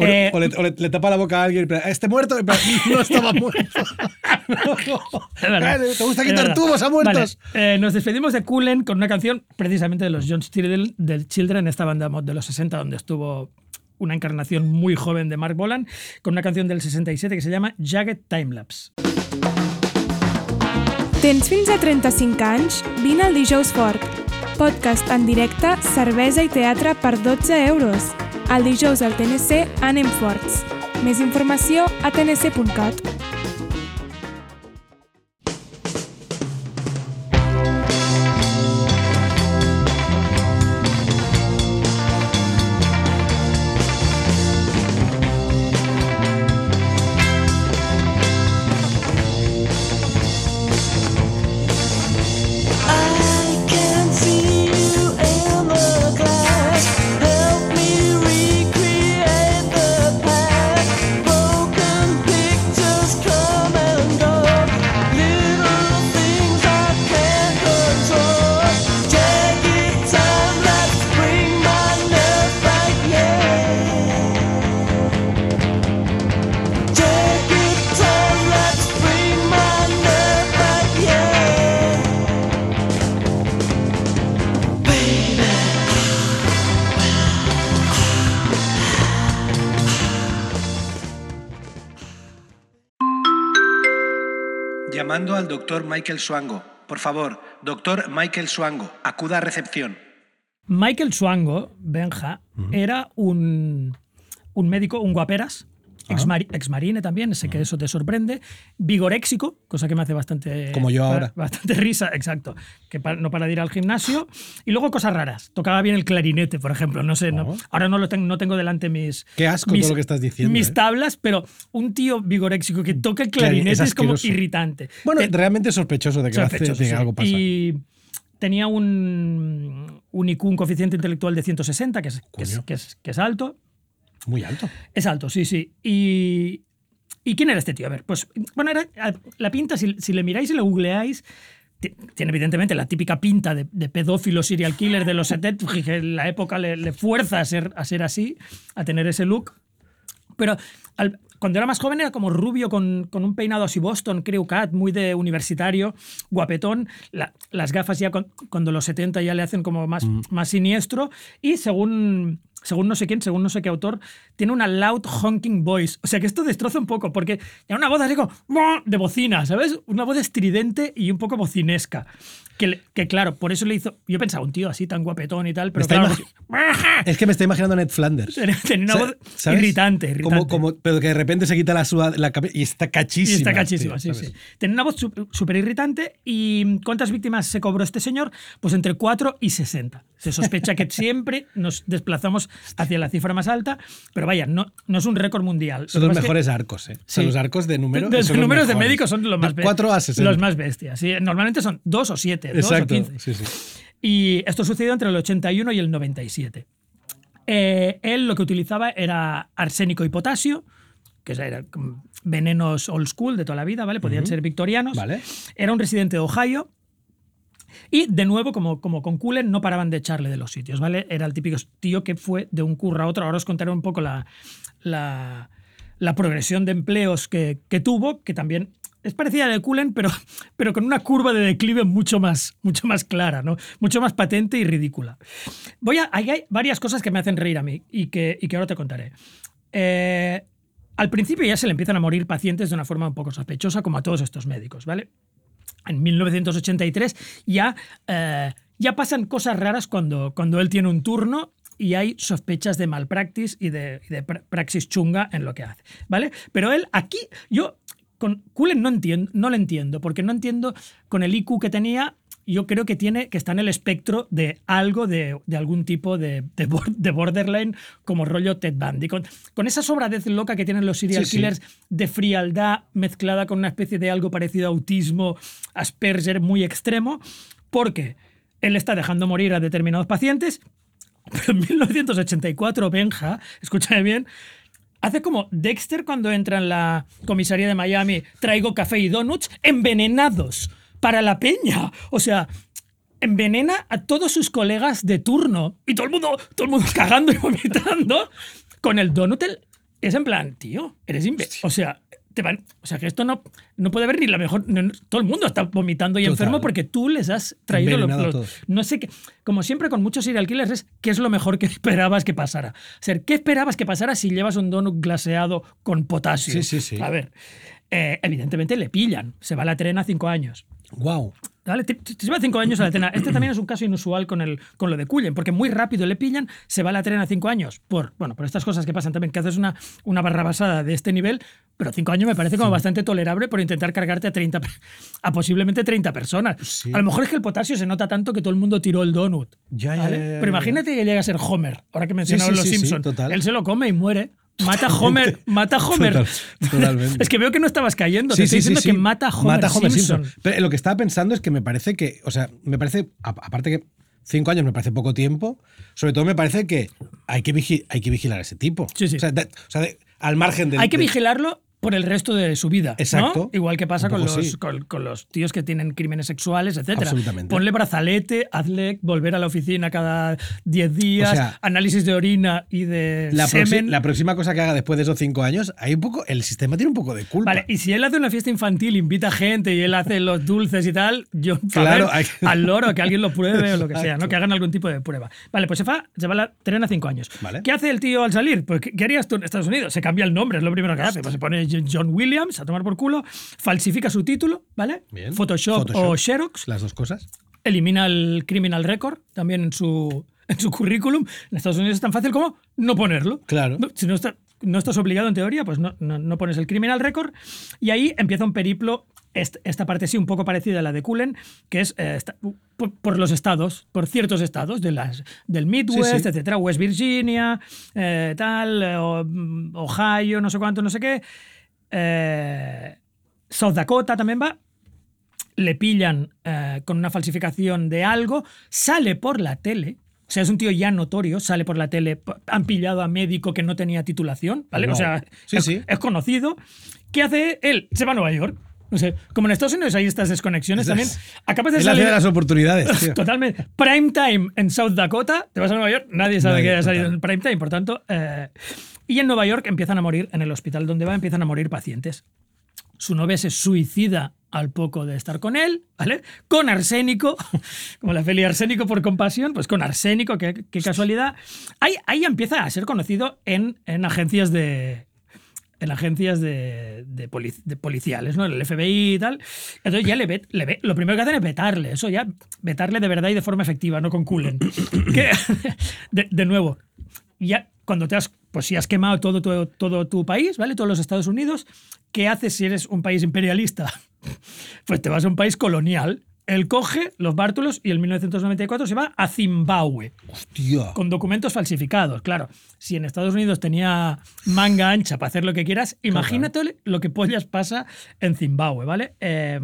O, Eh, o le, o le- le tapa la boca a alguien, pero este muerto, <laughs> no estaba muerto. Es. ¿Te gusta quitar tubos a muertos? Vale, eh, nos despedimos de Cullen con una canción precisamente de los John Children, del Children, esta banda mod de los 60, donde estuvo una encarnación muy joven de Mark Bolan, con una canción del 67 que se llama Jagged Timelapse. Tens fins a 35 anys? Vine al Dijous Fort. Podcast en directe, cervesa i teatre per 12 euros. El dijous al TNC anem forts. Més informació a tnc.cat. Llamando al doctor Michael Swango. Por favor, doctor Michael Swango, acuda a recepción. Michael Swango, Benja, era un, un médico, un guaperas, Exmari- exmarine también, sé que eso te sorprende. Vigoréxico, cosa que me hace bastante. Como yo ahora. Bastante risa, exacto. Que no para de ir al gimnasio. Y luego cosas raras. Tocaba bien el clarinete, por ejemplo. No sé, no- Oh. ahora no, lo tengo, no tengo delante mis. Qué asco mis- todo lo que estás diciendo, Mis ¿eh? tablas, pero un tío vigoréxico que toca el Clari- clarinete es es, como irritante. Bueno, Te- realmente sospechoso de que, hace- sospechoso, que sí. algo pasa. Y tenía un, un IQ, un coeficiente intelectual de 160, que es, que es, Coño. que es- que es alto. Muy alto. Es alto, sí, sí. Y, ¿y quién era este tío? A ver, pues, bueno, era, la pinta, si, si le miráis y le googleáis, ti- tiene evidentemente la típica pinta de, de pedófilo serial killer de los 70, que la época le, le fuerza a ser, a ser así, a tener ese look. Pero al- cuando era más joven era como rubio con, con un peinado así Boston, creo cat, muy de universitario, guapetón. La- las gafas ya con- cuando los 70 ya le hacen como más, más siniestro. Y según, según no sé quién, según no sé qué autor, tiene una loud honking voice. O sea que esto destroza un poco, porque ya una voz así como de bocina, ¿sabes? Una voz estridente y un poco bocinesca. Que, que claro, por eso le hizo. Yo pensaba, un tío así tan guapetón y tal, pero claro. Es que me estoy imaginando a Ned Flanders. <laughs> Tenía una voz ¿sabes? irritante, irritante. Como, como, pero que de repente se quita la la y está cachísima. Y está cachísima, tío, sí, sí. Tiene una voz súper irritante. ¿Y cuántas víctimas se cobró este señor? Pues entre 4 y 60. Se sospecha que <laughs> siempre nos desplazamos hacia la cifra más alta, pero vaya, no, no es un récord mundial. Son Lo los que- mejores arcos, ¿eh? Sí. los arcos de número. de, son de los números de médicos son los más De 4 a 60. Los más bestias. sí. Normalmente son 2 o 7, 2 o Exacto. 15. Sí, sí. Y esto sucedió entre el 81 y el 97. Eh, él lo que utilizaba era arsénico y potasio, que eran venenos old school de toda la vida, ¿vale? Podían ser victorianos. Vale. Era un residente de Ohio. Y de nuevo, como, como con Cullen, no paraban de echarle de los sitios, ¿vale? Era el típico tío que fue de un curro a otro. Ahora os contaré un poco la, la, la progresión de empleos que, que tuvo, que también es parecida a la de Cullen, pero, <laughs> pero con una curva de declive mucho más, mucho más clara, ¿no? Mucho más patente y ridícula. Voy a, hay, varias cosas que me hacen reír a mí y que, y que ahora te contaré. Eh, al principio ya se le empiezan a morir pacientes de una forma un poco sospechosa, como a todos estos médicos, ¿vale? En 1983 ya, eh, ya pasan cosas raras cuando, cuando él tiene un turno y hay sospechas de malpractice y de, y de pra- praxis chunga en lo que hace, ¿vale? Pero él aquí, yo con Cullen no entiendo, no lo entiendo, porque no entiendo con el IQ que tenía, yo creo que tiene que está en el espectro de algo de, de algún tipo de, de, bor- de borderline como rollo Ted Bundy. Con, con esa sobradez loca que tienen los serial Sí, sí. killers de frialdad mezclada con una especie de algo parecido a autismo, Asperger muy extremo, porque él está dejando morir a determinados pacientes, <laughs> pero en 1984 Benja, escúchame bien, hace como Dexter cuando entra en la comisaría de Miami, traigo café y donuts envenenados para la peña. O sea, envenena a todos sus colegas de turno y todo el mundo, todo el mundo <laughs> cagando y vomitando con el donut. Es en plan, tío, eres imbécil. O sea, te van, o sea, que esto no, no puede haber ni la mejor. no- todo el mundo está vomitando y Total. enfermo porque tú les has traído lo- Envenenado a lo- todos. no sé qué. Como siempre con muchos serial killers es qué es lo mejor que <laughs> esperabas que pasara. O sea, ¿qué esperabas que pasara si llevas un donut glaseado con potasio? Sí, sí, sí. A ver, eh, evidentemente le pillan. Se va a la trena cinco años. Wow. ¿Vale? Te, te- lleva cinco años a la trena. Este también es un caso inusual con, el, con lo de Cullen, porque muy rápido le pillan, se va a la trena cinco años. Por, bueno, por estas cosas que pasan también, que haces una, una barra basada de este nivel, pero cinco años me parece como bastante tolerable por intentar cargarte a 30, pe- a posiblemente 30 personas. Sí. A lo mejor es que el potasio se nota tanto que todo el mundo tiró el donut. Ya, ¿vale? ya, ya, Pero ya. imagínate que llega a ser Homer, ahora que mencionaron sí, los sí, sí, Simpsons. Él se lo come y muere. Mata Homer, mata Homer. Total- totalmente. <laughs> Es que veo que no estabas cayendo. Te estoy diciendo que mata Homer, Mata Homer Simpson. Simpson. Pero lo que estaba pensando es que me parece que, o sea, me parece, aparte que cinco años me parece poco tiempo, sobre todo me parece que hay que, vigi- hay que vigilar a ese tipo. Sí, sí. O sea, de- o sea, de- al margen de... Hay que de- vigilarlo por el resto de su vida. ¿no? Exacto. Igual que pasa con los, sí. con, con los tíos que tienen crímenes sexuales, etc. Absolutamente. Ponle brazalete, hazle volver a la oficina cada 10 días, O sea, análisis de orina y de La, semen. la próxima cosa que haga después de esos cinco años, hay un poco, el sistema tiene un poco de culpa. Vale, y si él hace una fiesta infantil, invita gente y él hace los dulces y tal, yo a Claro, hay- al loro, que alguien lo pruebe o lo que sea, ¿no? Que hagan algún tipo de prueba. Vale, pues se va, se va a la trena cinco años. Vale. ¿Qué hace el tío al salir? Pues, ¿qué, qué harías tú en Estados Unidos? Se cambia el nombre, es lo primero que hace. Pues se pone John Williams a tomar por culo, falsifica su título, ¿vale? Bien. Photoshop, Photoshop. o Xerox, Las dos cosas. elimina el criminal record también en su, en su currículum. En Estados Unidos es tan fácil como no ponerlo. Claro. No, si no está, no estás obligado en teoría, pues no, no, no pones el criminal record. Y ahí empieza un periplo, est- esta parte sí, un poco parecida a la de Cullen, que es eh, esta- por, por los estados, por ciertos estados de las, del Midwest, Sí, sí. etcétera, West Virginia, eh, tal, eh, o- Ohio, no sé cuánto, no sé qué. Eh, South Dakota también va le pillan eh, con una falsificación de algo, sale por la tele. O sea, es un tío ya notorio, sale por la tele, han pillado a médico que no tenía titulación, ¿vale? O Wow. sea, Sí, es, sí. es conocido. ¿Qué hace él? Se va a Nueva York. No sé, como en Estados Unidos hay estas desconexiones Es- también. Acabas de Es la salir... ciudad de las oportunidades, <laughs> tío. Totalmente. Prime time en South Dakota, te vas a Nueva York, nadie sabe Nadie, que haya salido total. en prime time, por tanto. eh, y en Nueva York empiezan a morir, en el hospital donde va, empiezan a morir pacientes. Su novia se suicida al poco de estar con él, ¿vale? Con arsénico, <laughs> como la peli Arsénico por compasión, pues con arsénico, qué, qué casualidad. Ahí, ahí empieza a ser conocido en, en agencias de en agencias de, de, polic- de policiales, ¿no? El FBI y tal. Entonces ya le ve, le ve- lo primero que hacen es vetarle, eso ya, vetarle de verdad y de forma efectiva, no con culen. <coughs> que, de, de nuevo, ya cuando te has, pues si has quemado todo, tu- todo tu país, ¿vale? Todos los Estados Unidos, ¿qué haces si eres un país imperialista? <laughs> Pues te vas a un país colonial. Él coge los bártulos y en 1994 se va a Zimbabue Hostia. con documentos falsificados. Claro, si en Estados Unidos tenía manga ancha para hacer lo que quieras, imagínate lo que pollas pasa en Zimbabue, ¿vale? Eh,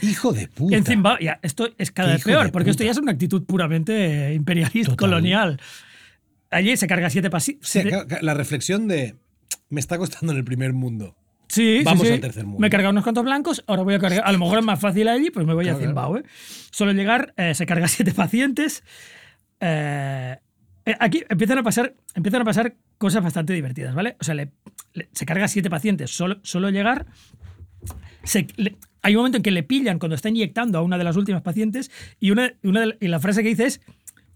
Hijo de puta. en Zimbabue, ya, esto es cada vez peor, porque esto puta. ya es una actitud puramente imperialista, Total. colonial. Allí se carga siete ca- ca- la reflexión de me está costando en el primer mundo. Sí, sí, Vamos sí. al tercer mundo. Me he cargado unos cuantos blancos, ahora voy a cargar. A lo mejor es más fácil allí, pues me voy a Claro, Zimbabue. Solo llegar, eh, se carga <laughs> siete pacientes. eh, eh, aquí empiezan a, pasar, empiezan a pasar cosas bastante divertidas, ¿vale? O sea, le- le- se carga siete pacientes. Solo, solo llegar. se- le- hay un momento en que le pillan cuando está inyectando a una de las últimas pacientes y, una, una de la- y la frase que dice es.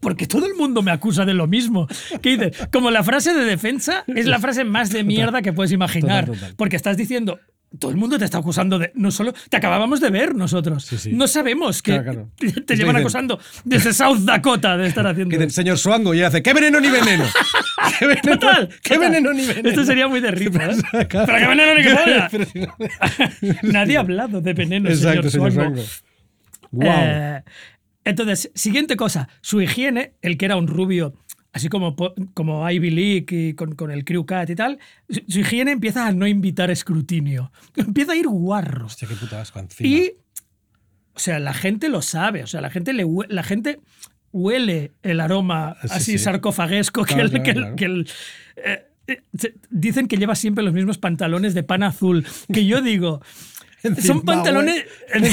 Porque todo el mundo me acusa de lo mismo. ¿Qué dice? Como la frase de defensa es la frase más de mierda que puedes imaginar. Total, total. Porque estás diciendo, todo el mundo te está acusando de. No solo. Te acabábamos de ver nosotros. Sí, sí. No sabemos que Claro, claro. te llevan acusando desde South Dakota de estar haciendo. Que el señor Swango y hace ¿qué veneno ni veneno? <laughs> ¿Qué veneno, Total, ¿qué total. veneno ni veneno? Esto sería muy de risa, ¿eh? Claro. Pero qué veneno ni qué polla. Pero si no- Nadie ha hablado de veneno, Exacto, señor señor Swango. Swango. Wow. Eh, entonces, siguiente cosa, su higiene, el que era un rubio, así como, como Ivy League y con, con el Crew Cat y tal, su, su higiene empieza a no invitar escrutinio. <laughs> Empieza a ir guarro. Hostia, qué puta asco encima. Y, o sea, la gente lo sabe, o sea, la gente, le la gente huele el aroma Sí, así sí. sarcofaguesco que el- claro, que el- claro. que el, eh, eh, se- dicen que lleva siempre los mismos pantalones de pan azul, que yo digo... <laughs> Son pantalones... <laughs>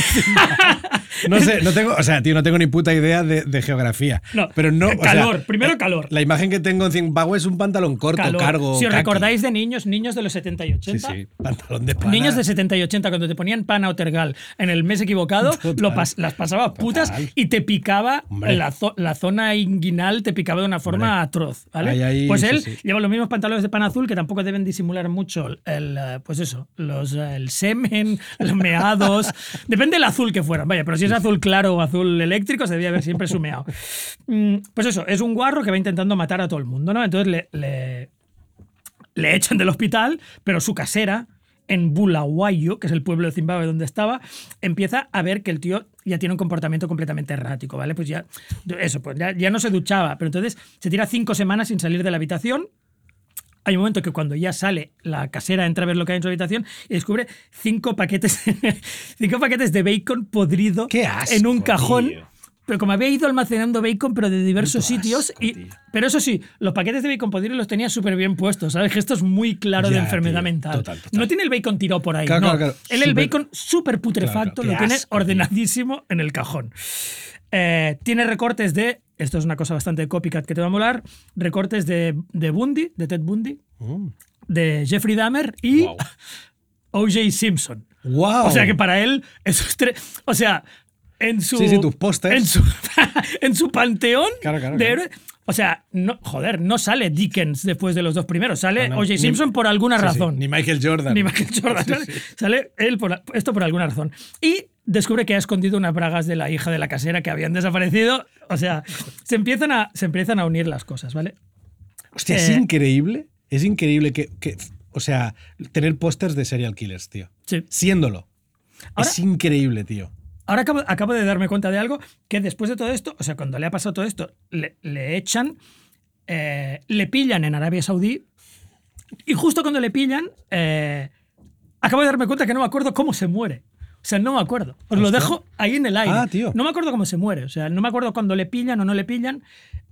No sé, no tengo, o sea, tío, no tengo ni puta idea de, de geografía. No, pero no. o sea, calor, primero calor. La imagen que tengo en Zimbabue es un pantalón corto, calor. cargo. si os kaki. recordáis de niños, niños de los 70 y Sí, 80, sí, pantalón de pana. Niños de 70 y 80, cuando te ponían pana o tergal en el mes equivocado, <laughs> Total. lo pas- las pasaba putas Total. y te picaba la, zo- la zona inguinal, te picaba de una forma Hombre. atroz. ¿vale? Ahí, ahí, pues él sí. lleva los mismos pantalones de pan azul que tampoco deben disimular mucho el, eh, pues eso, los, eh, el semen, meados. Depende del azul que fueran, vaya, pero si es azul claro o azul eléctrico, se debía ver siempre su meado. Mm, Pues eso, es un guarro que va intentando matar a todo el mundo, ¿no? Entonces le- le, le echan del hospital, pero su casera, en Bulawayo, que es el pueblo de Zimbabue donde estaba, empieza a ver que el tío ya tiene un comportamiento completamente errático, ¿vale? Pues ya, eso, pues ya, ya no se duchaba, pero entonces se tira cinco semanas sin salir de la habitación. Hay un momento que cuando ya sale, la casera entra a ver lo que hay en su habitación y descubre cinco paquetes, <laughs> cinco paquetes de bacon podrido Qué asco, en un cajón. tío. Pero como había ido almacenando bacon, pero de diversos Puto sitios. asco, y, pero eso sí, los paquetes de bacon podrido los tenía súper bien puestos, ¿sabes? Que esto es muy claro de Ya, enfermedad tío. mental. Total, total. No tiene el bacon tirado por ahí. Claro, no. claro, claro. Él el Súper- bacon súper putrefacto lo tiene asco, ordenadísimo en el cajón. Eh, tiene recortes de, esto es una cosa bastante copycat que te va a molar, recortes de, de Bundy, de Ted Bundy, Mm. de Jeffrey Dahmer y. O.J. Simpson. ¡Wow! O sea que para él, esos tres. O sea, en su. Sí, sí, tus pósters. En su, <laughs> en su panteón Claro, claro, de claro. héroes. O sea, no, joder, no sale Dickens después de los dos primeros. Sale No, no, O.J. ni- Simpson por alguna Sí, sí, razón. Ni Michael Jordan. Ni Michael Jordan. <laughs> Sale él por esto por alguna razón. Y descubre que ha escondido unas bragas de la hija de la casera que habían desaparecido. O sea, se empiezan a, se empiezan a unir las cosas, ¿vale? Hostia, es Eh, increíble Es increíble que, que- o sea, tener pósters de serial killers, tío. Sí. Siéndolo. Ahora- es increíble, tío. Ahora acabo, acabo de darme cuenta de algo, que después de todo esto, o sea, cuando le ha pasado todo esto, le, le echan, eh, le pillan en Arabia Saudí, y justo cuando le pillan, eh, acabo de darme cuenta que no me acuerdo cómo se muere. O sea, no me acuerdo. Os lo Hostia. dejo ahí en el aire. Ah, tío. No me acuerdo cómo se muere. O sea, no me acuerdo cuando le pillan o no le pillan.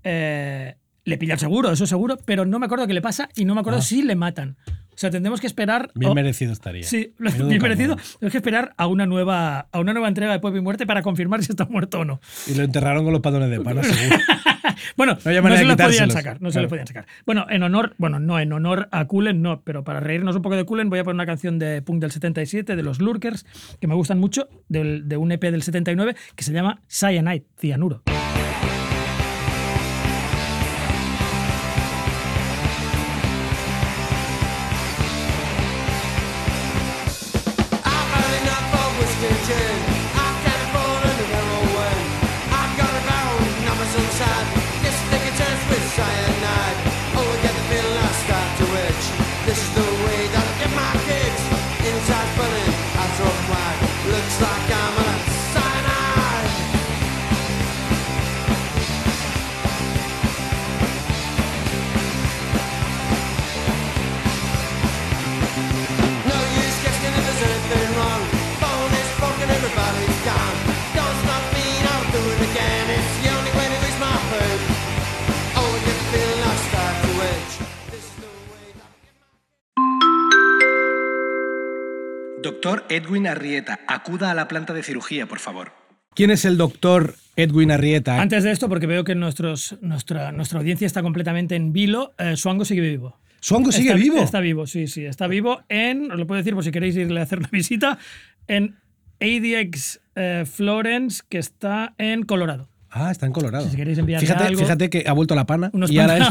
Eh, le pillan seguro, eso seguro, pero no me acuerdo qué le pasa y no me acuerdo Ah. si le matan. O sea, tendremos que esperar. Bien o- merecido estaría. Sí, Menudo <laughs> bien merecido. cabrón. Tenemos que esperar a una nueva, a una nueva entrega de Pop y Muerte para confirmar si está muerto o no. Y lo enterraron con los patones de pana, seguro. <laughs> Bueno, No se de lo podían sacar, no se Claro. lo podían sacar. Bueno, en honor, bueno, no en honor a Kulen, no, pero para reírnos un poco de Kulen voy a poner una canción de punk del 77 de los Lurkers que me gustan mucho del- de un EP del 79 que se llama Cyanide, cianuro. Edwin Arrieta, acuda a la planta de cirugía, por favor. ¿Quién es el doctor Edwin Arrieta? Antes de esto, porque veo que nuestros, nuestra, nuestra audiencia está completamente en vilo, eh, Suango sigue vivo. ¿Suango sigue Está- vivo? Está vivo, sí, sí. Está vivo en, os lo puedo decir por si queréis irle a hacer una <laughs> visita, en ADX eh, Florence, que está en Colorado. Ah, está en Colorado. Si queréis enviarle fíjate, algo- fíjate que ha vuelto la pana. Unos y ahora es-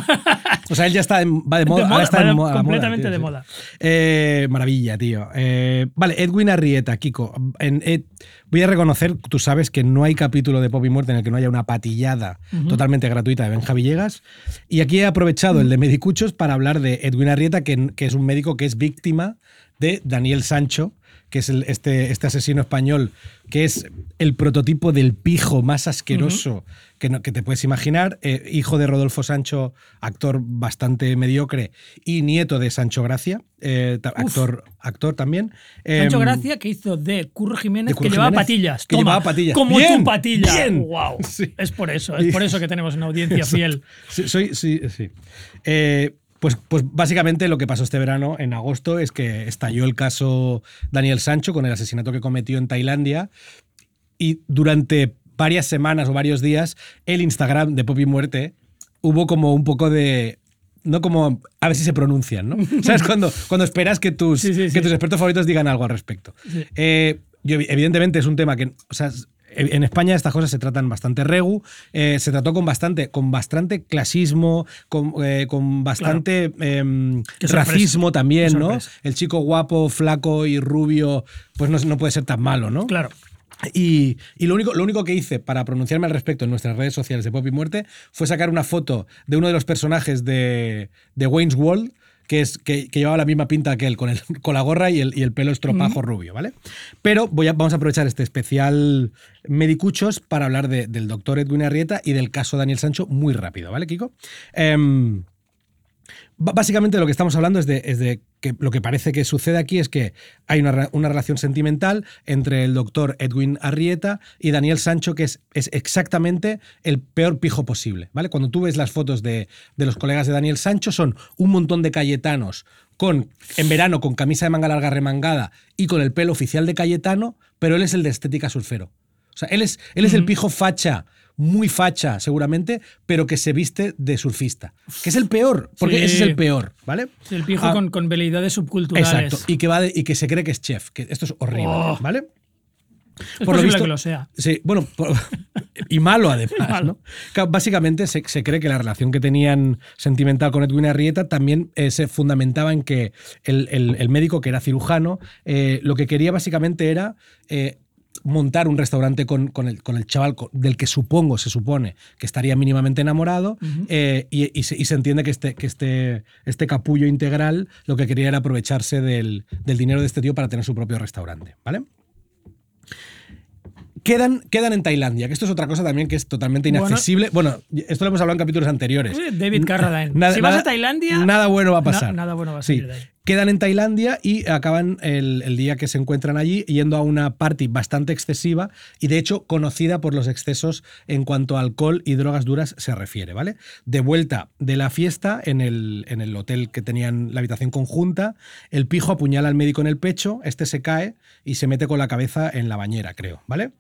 o sea, él ya está en- va de moda. De ahora está de- moda, completamente tío, de sí. moda. Eh, maravilla, tío. Eh, vale, Edwin Arrieta, Kiko. En- eh, voy a reconocer, tú sabes que no hay capítulo de Pop y Muerte en el que no haya una patillada totalmente gratuita de Benja Villegas. Y aquí he aprovechado el de Medicuchos para hablar de Edwin Arrieta, que, que es un médico que es víctima de Daniel Sancho, que es el- este, este asesino español, que es el prototipo del pijo más asqueroso que, no- que te puedes imaginar, eh, hijo de Rodolfo Sancho, actor bastante mediocre, y nieto de Sancho Gracia, eh, actor, actor también. Sancho Em, Gracia, que hizo de Curro Jiménez, de Curro que llevaba Jiménez, patillas. que Toma, llevaba patillas. Como Bien, tu patilla. bien. Wow. <laughs> Sí. Es por eso, es por eso que tenemos una audiencia <laughs> fiel. Sí, soy, sí, sí. Eh, pues, pues básicamente lo que pasó este verano, en agosto, es que estalló el caso Daniel Sancho con el asesinato que cometió en Tailandia y durante varias semanas o varios días el Instagram de Poppy Muerte hubo como un poco de... No como a ver si se pronuncian, ¿no? <laughs> ¿Sabes? Cuando, cuando esperas que tus, Sí, sí, que tus expertos favoritos digan algo al respecto. Eh, yo, evidentemente es un tema que, o sea, en España estas cosas se tratan bastante regu, eh, se trató con bastante, con bastante clasismo, con, eh, con bastante em, racismo también, ¿no? El chico guapo, flaco y rubio, pues no, no puede ser tan malo, ¿no? Claro. Y, y lo, único, lo único que hice para pronunciarme al respecto en nuestras redes sociales de Pop y Muerte fue sacar una foto de uno de los personajes de, de Wayne's World, que, es, que, que llevaba la misma pinta que él, con, el, <laughs> con la gorra y el, y el pelo estropajo rubio, ¿vale? Pero voy a, vamos a aprovechar este especial Medicuchos para hablar de- del doctor Edwin Arrieta y del caso Daniel Sancho muy rápido, ¿vale, Kiko? Em, Básicamente lo que estamos hablando es de, es de que lo que parece que sucede aquí es que hay una, una relación sentimental entre el doctor Edwin Arrieta y Daniel Sancho, que es, es exactamente el peor pijo posible. ¿vale? Cuando tú ves las fotos de, de los colegas de Daniel Sancho, son un montón de cayetanos con, en verano con camisa de manga larga remangada y con el pelo oficial de Cayetano, pero él es el de estética surfero. O sea, él es, él es el pijo facha, muy facha seguramente, pero que se viste de surfista. Que es el peor, porque Sí. ese es el peor, ¿vale? El pijo Ah, con, con veleidades subculturales. Exacto. Y que, va de- y que se cree que es chef, que esto es horrible, Oh. ¿vale? Es posible que lo sea. Sí, bueno, por- y malo además, <laughs> Malo. ¿no? Básicamente se, se cree que la relación que tenían sentimental con Edwin Arrieta también eh, se fundamentaba en que el, el- el médico, que era cirujano, eh, lo que quería básicamente era eh, montar un restaurante con, con el, con el chaval del que supongo, se supone, que estaría mínimamente enamorado eh, y, y se, y se entiende que, este, que este, este capullo integral lo que quería era aprovecharse del, del dinero de este tío para tener su propio restaurante, ¿vale? Quedan, quedan en Tailandia, que esto es otra cosa también que es totalmente inaccesible. Bueno, esto lo hemos hablado en capítulos anteriores. David Carradine. Nada- si vas nada- a Tailandia. Nada bueno va a pasar. nada bueno va a Sí. salir de ahí. Quedan en Tailandia y acaban el, el día que se encuentran allí yendo a una party bastante excesiva y de hecho conocida por los excesos en cuanto a alcohol y drogas duras se refiere, ¿vale? De vuelta de la fiesta en el, en el hotel que tenían la habitación conjunta, el pijo apuñala al médico en el pecho, este se cae y se mete con la cabeza en la bañera, creo, ¿vale?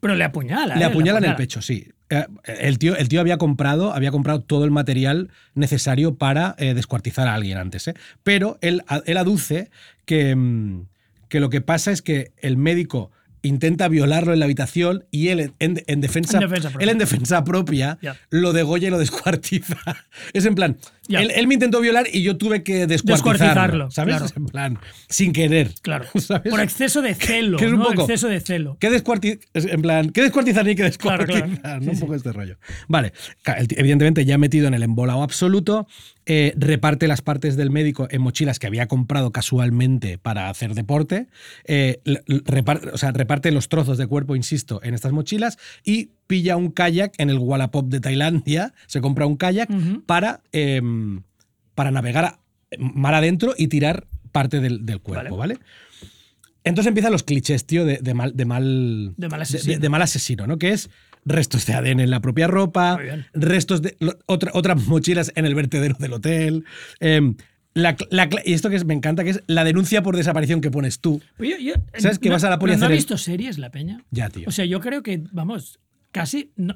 Pero le apuñala. Le eh, apuñala en el pecho, sí. Eh, El tío, el tío había comprado, había comprado todo el material necesario para eh, descuartizar a alguien antes, ¿eh? Pero él, él aduce que, mm, que lo que pasa es que el médico intenta violarlo en la habitación y él en, en defensa, En defensa propia. él en defensa propia lo degolla y lo <laughs> descuartiza. Es en plan, Ya. él, él me intentó violar y yo tuve que descuartizarlo, Descuartizarlo, ¿sabes? claro. En plan, sin querer. Claro. <laughs> ¿sabes? Por exceso de celo. <laughs> que es un ¿no? poco- Exceso de celo. ¿Qué descuarti- es En plan, ¿qué descuartizar ni qué descuartizar? claro. ¿no? Sí, un sí. poco este rollo. Vale, evidentemente ya metido en el embolado absoluto, eh, reparte las partes del médico en mochilas que había comprado casualmente para hacer deporte, eh, reparte, o sea, reparte los trozos de cuerpo, insisto, en estas mochilas y pilla un kayak en el Wallapop de Tailandia, se compra un kayak para, em, para navegar mar adentro y tirar parte del, del cuerpo, ¿vale? Entonces empiezan los clichés, tío, de, de mal, de mal. De mal asesino. de mal asesino, ¿no? Que es restos de ADN en la propia ropa, restos de. lo- otra- otras mochilas en el vertedero del hotel. em, la la y esto que es- me encanta, que es la denuncia por desaparición que pones tú. Pero yo- yo- ¿Sabes que no- vas a la poli a pero ¿No hacer ha visto series la peña? Ya, tío. O sea, yo creo que, vamos, casi. No,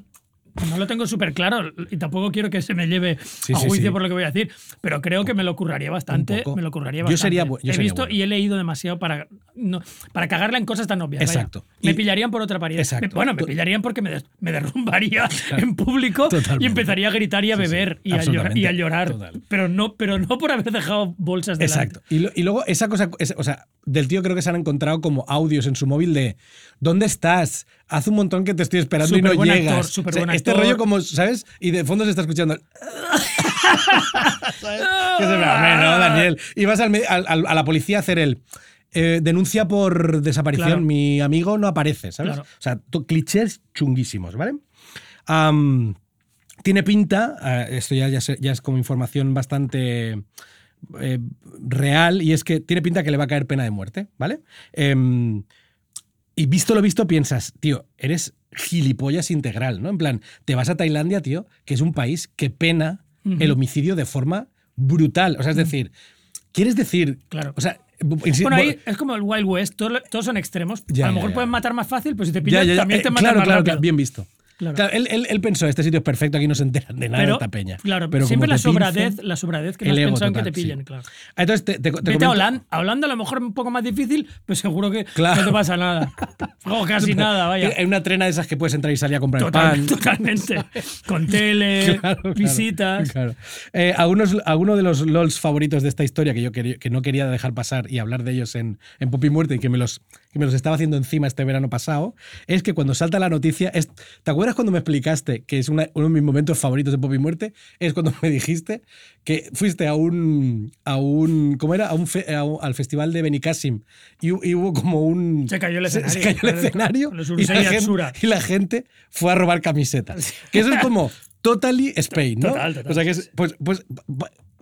no lo tengo súper claro y tampoco quiero que se me lleve Sí, a juicio sí. por lo que voy a decir, pero creo que me lo curraría bastante. Me lo curraría Yo bastante. sería bu- yo he sería visto bueno. y he leído demasiado para, no, para cagarla en cosas tan obvias. vaya. Exacto. Me Y- pillarían por otra pared. Exacto. Me- bueno, me pillarían porque me, me derrumbaría <laughs> en público Totalmente. y empezaría a gritar y a beber y, a llorar, y a llorar. Total. Pero no, pero no por haber dejado bolsas de Exacto. Y, lo- y luego esa cosa, esa- o sea, del tío creo que se han encontrado como audios en su móvil de ¿dónde estás? Hace un montón que te estoy esperando y no llegas. actor, superbuen O sea, este actor. rollo como, ¿sabes? Y de fondo se está escuchando. ¿Sabes? <laughs> <laughs> Que se me no, Daniel. Y vas al al- a la policía a hacer el eh, denuncia por desaparición. Claro. Mi amigo no aparece, ¿sabes? Claro. O sea, clichés chunguísimos, ¿vale? Tiene pinta, eh, esto ya, ya, sé- ya es como información bastante eh, real, y es que tiene pinta que le va a caer pena de muerte, ¿vale? Em, y visto lo visto, piensas, tío, eres gilipollas integral, ¿no? En plan, te vas a Tailandia, tío, que es un país que pena el homicidio de forma brutal. O sea, es decir, ¿quieres decir? Claro. O sea, Bueno, ahí es como el Wild West, todo- todos son extremos. Ya, a lo mejor ya. pueden matar más fácil, pero si te pillan ya, ya. también Eh, te matan claro, más claro, rápido. claro, bien visto. Claro. Claro, él, él- él pensó, este sitio es perfecto, aquí no se enteran de nada de Pero, esta peña. claro, Pero siempre la sobradez, la sobradez que no has ego pensado en total, que te pillen, sí. claro. Entonces, te, te- te Vete a Holanda, a Holanda a lo mejor un poco más difícil, pero seguro que Claro. no te pasa nada. O <laughs> casi nada, vaya. Hay una trena de esas que puedes entrar y salir a comprar Total- pan. <laughs> totalmente. Con tele, <laughs> visitas. claro. Eh, algunos, algunos de los LOLs favoritos de esta historia que yo quería- que no quería dejar pasar y hablar de ellos en, en Pop y Muerte y que me, los, que me los estaba haciendo encima este verano pasado, es que cuando salta la noticia. es- ¿Te acuerdas cuando me explicaste que es una- uno de mis momentos favoritos de Pop y Muerte? Es cuando me dijiste que fuiste a un. A un ¿Cómo era? A un fe- a un- al festival de Benicassim y, y hubo como un. Se cayó el se- escenario. Se, cayó el escenario. los y, la gente, y la gente fue a robar camisetas. Que eso es como totally Spain, ¿no? Total, total. O sea que es. Pues, pues,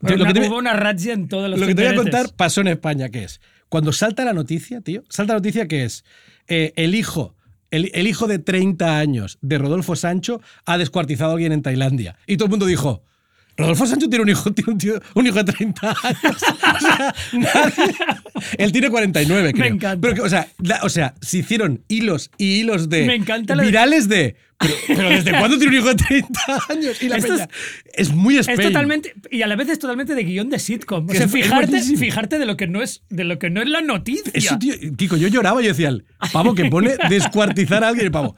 Pero lo, una- que te, hubo una razzia en todos los lo que te voy a contar pasó en España, que es. Cuando salta la noticia, tío, salta la noticia que es eh, el hijo. El, el hijo de 30 años de Rodolfo Sancho ha descuartizado a alguien en Tailandia. Y todo el mundo dijo. Rodolfo Sancho tiene un hijo, <laughs> tiene un, tío- un hijo de 30 años. <laughs> O sea, nadie- Él tiene 49, creo. encanta. Pero o, sea, la- o sea, se hicieron hilos y hilos de. Me encanta de- virales de. Pero, pero ¿desde cuándo tiene un hijo de 30 años? Y la Esto es- peña- es, muy Es Spain. totalmente y a la vez es totalmente de guion de sitcom. O sea, es- fijarte, de lo que no es de lo que no es la noticia. Eso, tío, Kiko, yo lloraba y decía, el pavo que pone descuartizar a alguien, el pavo.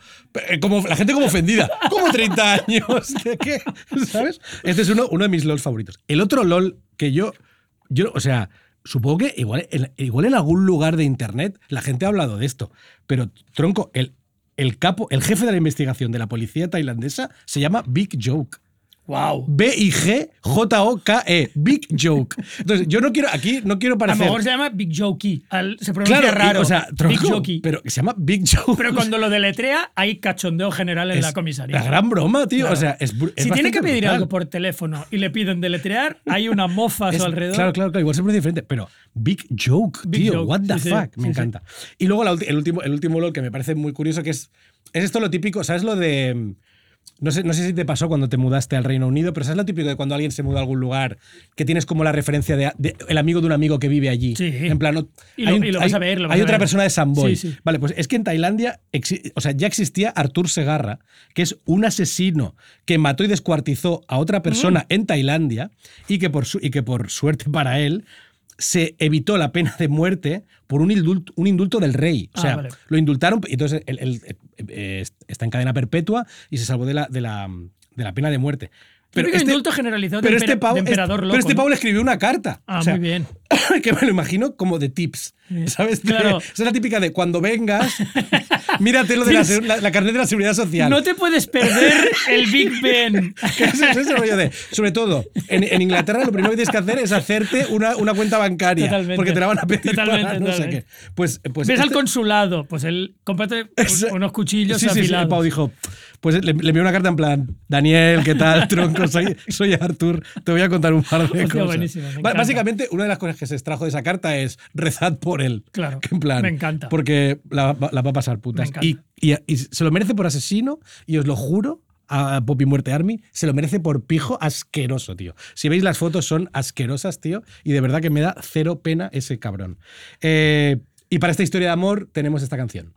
Eh, Como, la gente como ofendida. ¿Cómo 30 años? <laughs> ¿De qué? ¿Sabes? Este es uno, uno de mis LOLs favoritos. El otro LOL que yo, yo, o sea, supongo que igual, igual en algún lugar de internet la gente ha hablado de esto, pero tronco, el, el capo, el jefe de la investigación de la policía tailandesa se llama Big Joke. ¡Wow! B-I-G-J-O-K-E. E, Big Joke. Entonces, yo no quiero, aquí no quiero A lo parecer. mejor se llama Big Jokey. al- Se pronuncia claro, y- raro. o sea, Big Jokey. pero se llama Big Joke. Pero cuando lo deletrea, hay cachondeo general en Es la comisaría. La gran broma, tío. Claro. O sea, es, es si tiene que pedir brutal. algo por teléfono y le piden deletrear, hay una mofa a su <laughs> alrededor. Claro, claro, claro. Igual se pronuncia diferente. Pero Big Joke, Big tío. joke, What the sí, sí, fuck. Me sí, encanta. Y luego la el último, el último LOL que me parece muy curioso, que es. Es esto lo típico, ¿sabes lo de. No sé, no sé si te pasó cuando te mudaste al Reino Unido, pero ¿sabes lo típico de cuando alguien se muda a algún lugar que tienes como la referencia de, de- el amigo de un amigo que vive allí? Sí. En plan, no- Y lo- y lo vas a ver, lo vas hay a otra ver. persona de Samboy. Sí, sí. Vale, pues es que en Tailandia o sea, ya existía Artur Segarra, que es un asesino que mató y descuartizó a otra Mm. persona en Tailandia y que, por su- y que por suerte para él se evitó la pena de muerte por un indulto, un indulto del rey. O Ah, sea, vale. lo indultaron y entonces él, él, eh, está en cadena perpetua y se salvó de la, de la, de la pena de muerte. Pero este indulto generalizado de, pero este empera- pavo, de emperador este- loco. pero este ¿no? pavo le escribió una carta. Ah, O sea, muy bien. <laughs> que me lo imagino como de tips. ¿Sabes? <laughs> Claro. Esa es la típica de cuando vengas, <laughs> mírate lo de la, la, la carnet de la seguridad social. No te puedes perder el Big Ben. Es, es ese rollo de, sobre todo, en, en Inglaterra lo primero que tienes que hacer es hacerte una, una cuenta bancaria. Totalmente. Porque te la van a pedir Totalmente, para no sé totalmente. qué. Pues, pues Ves al este- consulado, pues él ese- unos cuchillos sí, sí, sí, el pavo dijo, pues le, le envió una carta en plan, Daniel, ¿qué tal, <laughs> tronco? Soy, soy Artur, te voy a contar un par de Hostia, cosas. Básicamente, una de las cosas que se extrajo de esa carta es rezad por él. Claro, Que en plan, me encanta. Porque la, va- la va a pasar putas. Y, y- y se lo merece por asesino, y os lo juro, a Poppy Muerte Army, se lo merece por pijo asqueroso, tío. Si veis las fotos, son asquerosas, tío, y de verdad que me da cero pena ese cabrón. Eh, y para esta historia de amor tenemos esta canción.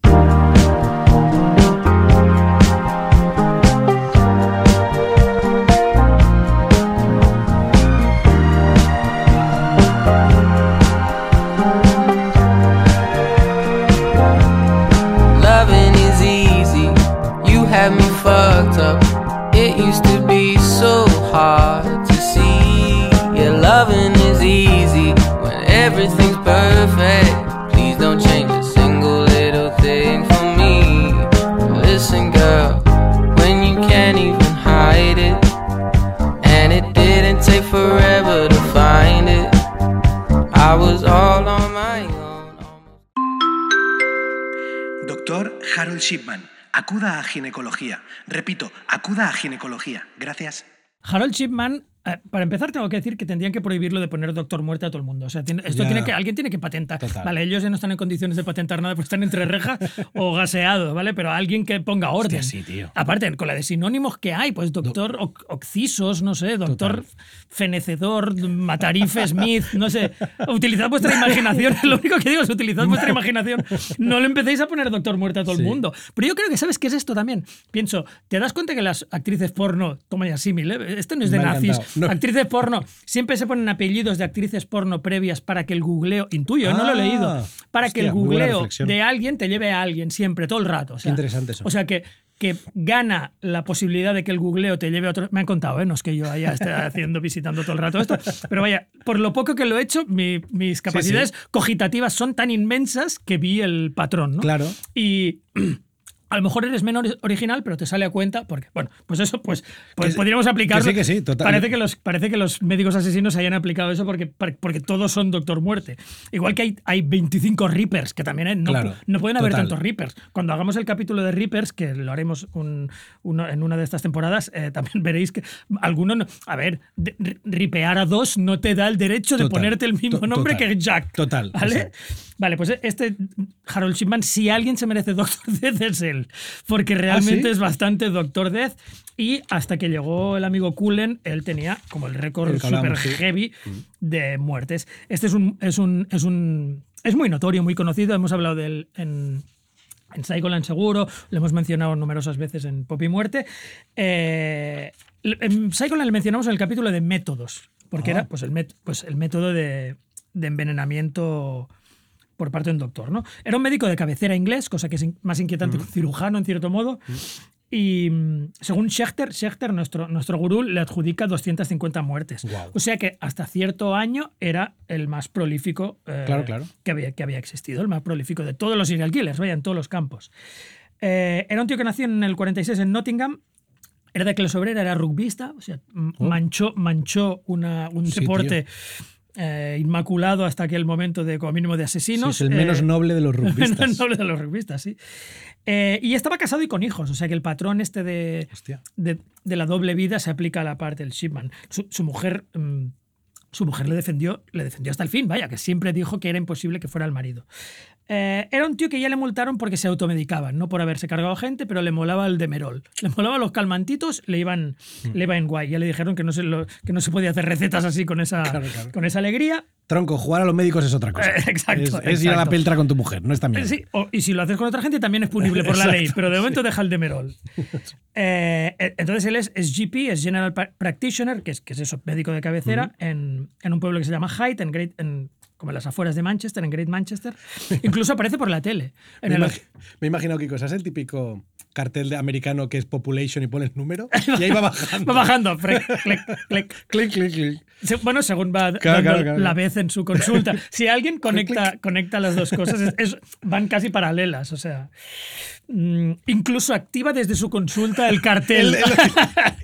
Harold Shipman, acuda a ginecología. Repito, acuda a ginecología. Gracias. Harold Shipman, para empezar, tengo que decir que tendrían que prohibirlo de poner doctor muerte a todo el mundo. O sea, tiene- esto Ya. tiene que, alguien tiene que patentar. Total. Vale, ellos ya no están en condiciones de patentar nada porque están entre reja <laughs> o gaseados, ¿vale? Pero alguien que ponga orden. Hostia, sí, tío. Aparte, con la de sinónimos que hay, pues doctor Oc- Oxisos, no sé, doctor Fenecedor, Matarife Smith, no sé. Utilizad vuestra imaginación. <laughs> Lo único que digo es utilizad vuestra imaginación. No le empecéis a poner doctor muerte a todo Sí. el mundo. Pero yo creo que sabes qué es esto también. Pienso, ¿te das cuenta que las actrices porno, toma ya símil, ¿eh? esto no es de Me nazis, encantado. No. actrices porno, siempre se ponen apellidos de actrices porno previas para que el googleo, intuyo, no lo he Ah, leído, para que el googleo de alguien te lleve a alguien siempre, todo el rato. O sea, interesante eso. O sea que que gana la posibilidad de que el googleo te lleve a otro. Me han contado, ¿eh? no es que yo haya esté <laughs> haciendo, visitando todo el rato esto, pero vaya, por lo poco que lo he hecho, mi- mis capacidades cogitativas son tan inmensas que vi el patrón, ¿no? Claro. Y a lo mejor eres menos original, pero te sale a cuenta porque, bueno, pues eso, pues, pues Que- podríamos aplicarlo. que sí, que sí, total. Parece que los, parece que los médicos asesinos hayan aplicado eso porque, porque todos son Doctor Muerte. Igual que hay, hay 25 Reapers, que también hay- no, Claro, no pueden haber total. tantos Reapers. Cuando hagamos el capítulo de Reapers, que lo haremos un- uno- en una de estas temporadas, eh, también <laughs> veréis que alguno. no- a ver, de- ri- ripear a dos no te da el derecho de Total, ponerte el mismo nombre total, que Jack. total, ¿Vale? Vale, pues este Harold Shipman, si alguien se merece Doctor <laughs> Death es él, porque realmente ¿sí? es bastante Doctor Death. Y hasta que llegó el amigo Cullen, él tenía como el récord super sí. heavy de muertes. Este es un, es un, es un, es muy notorio, muy conocido. Hemos hablado de él en, en Psycholand seguro, lo hemos mencionado numerosas veces en Pop y Muerte. Eh, en Psycholand le mencionamos en el capítulo de métodos, porque Ah. era pues el, met- pues el método de, de envenenamiento por parte de un doctor. ¿no? Era un médico de cabecera inglés, cosa que es más inquietante que un cirujano en cierto modo. Y mm, según Schechter, Schechter nuestro, nuestro gurú, le adjudica 250 muertes. Guau. O sea que hasta cierto año era el más prolífico eh, Claro, claro. Que, había, que había existido, el más prolífico de todos los serial killers, vaya, en todos los campos. Eh, era un tío que nació en el 46 en Nottingham. Era de clase obrera, era rugbista, o sea, Oh. manchó, manchó una- un Sí, deporte eh, inmaculado hasta aquel momento de, como mínimo, de Sí, asesinos. es el menos Eh, noble de los <laughs> el menos rugbistas. noble de los rugbistas, sí. Eh, y estaba casado y con hijos, o sea que el patrón este de, de, de la doble vida se aplica a la parte del shipman. Su, su mujer, mm, su mujer le defendió, le defendió hasta el fin, vaya, que siempre dijo que era imposible que fuera el marido. Eh, era un tío que ya le multaron porque se automedicaba, no por haberse cargado gente, pero le molaba el demerol. Le molaba los calmantitos, le iban, Mm. le iban guay. Ya le dijeron que no, se lo- que no se podía hacer recetas así con esa, Claro, claro. Con esa alegría. Tronco, jugar a los médicos es otra cosa. Eh, <laughs> exacto, Es, es ir a la peltra con tu mujer, no está bien. Sí, o- y si lo haces con otra gente también es punible por la ley, pero de momento deja el demerol. <laughs> Eh, eh, entonces él es, es GP, es General Practitioner, que es, que es eso, médico de cabecera, en, en un pueblo que se llama Hyde, en Great, en, como en las afueras de Manchester, en Great Manchester. Incluso aparece por la tele. En Me, el- imag- me he imaginado, Kiko, ¿sabes el típico cartel de americano que es population y pones número? Y ahí va <laughs> bajando. Va bajando. <laughs> clic, clic. Clic, clic, clic. Bueno, según va Claro, dando claro, claro. la vez en su consulta. <laughs> Si alguien conecta, conecta las dos cosas, es- es- van casi paralelas. O sea, mm, incluso activa desde su consulta el cartel. El- el-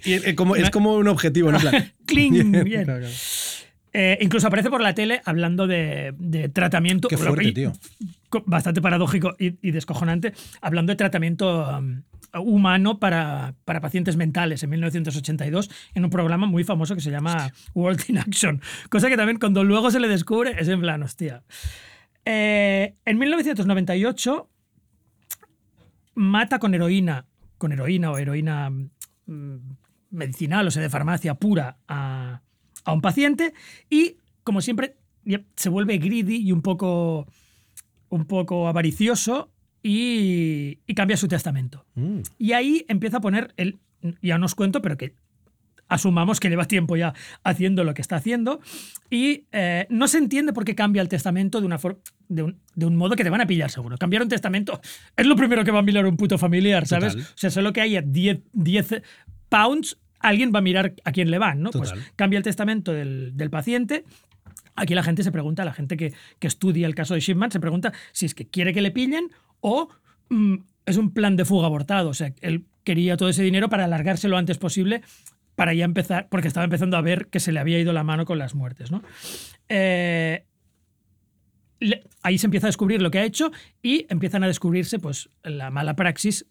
y el- como, es como un objetivo, ¿no? Cling, bien. Eh, incluso aparece por la tele hablando de, de tratamiento. Qué fuerte, tío. Bastante paradójico y, y descojonante, hablando de tratamiento um, humano para, para pacientes mentales en 1982 en un programa muy famoso que se llama World in Action. Cosa que también cuando luego se le descubre es en plan, hostia. Eh, en 1998 mata con heroína, con heroína o heroína mm, medicinal, o sea, de farmacia pura a, a un paciente y, como siempre, se vuelve greedy y un poco, un poco avaricioso y, y cambia su testamento. Mm. Y ahí empieza a poner, el, ya no os cuento, pero que asumamos que lleva tiempo ya haciendo lo que está haciendo y eh, no se entiende por qué cambia el testamento de, una de, un, de un modo que te van a pillar seguro. Cambiar un testamento es lo primero que va a mirar un puto familiar, ¿sabes? Total. O sea, solo que haya 10, 10 pounds, alguien va a mirar a quién le van, ¿no? Pues cambia el testamento del, del paciente. Aquí la gente se pregunta, la gente que, que estudia el caso de Shipman se pregunta si es que quiere que le pillen o mm, es un plan de fuga abortado. O sea, él quería todo ese dinero para alargarse lo antes posible para ya empezar, porque estaba empezando a ver que se le había ido la mano con las muertes, ¿no? Eh, le- ahí se empieza a descubrir lo que ha hecho y empiezan a descubrirse pues la mala praxis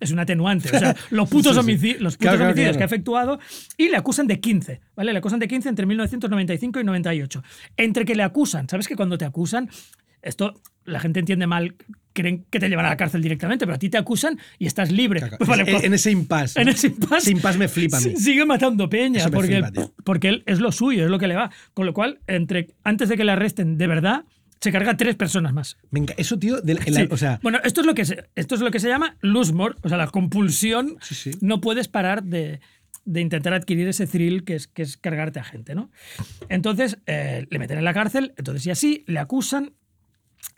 es un atenuante, o sea, <laughs> los putos, Sí, sí. homici- los putos Claro, claro, homicidios claro. que ha efectuado y le acusan de 15, ¿vale? Le acusan de 15 entre 1995 y 98. Entre que le acusan, ¿sabes que cuando te acusan, esto la gente entiende mal, creen que te llevan a la cárcel directamente, pero a ti te acusan y estás libre. Claro, Pues vale, en, pues- en ese impasse. en ese impasse. Ese impasse me flipa a mí. Sigue matando peña, porque, flipa, tío. porque él es lo suyo, es lo que le va. Con lo cual, entre, antes de que le arresten de verdad, se carga tres personas más. Me enca- eso, tío, Sí. o sea, bueno, esto es lo que se, esto es lo que se llama lose o sea, la compulsión. Sí, sí. No puedes parar de, de intentar adquirir ese thrill que es, que es cargarte a gente, ¿no? Entonces, eh, le meten en la cárcel, entonces y así, le acusan,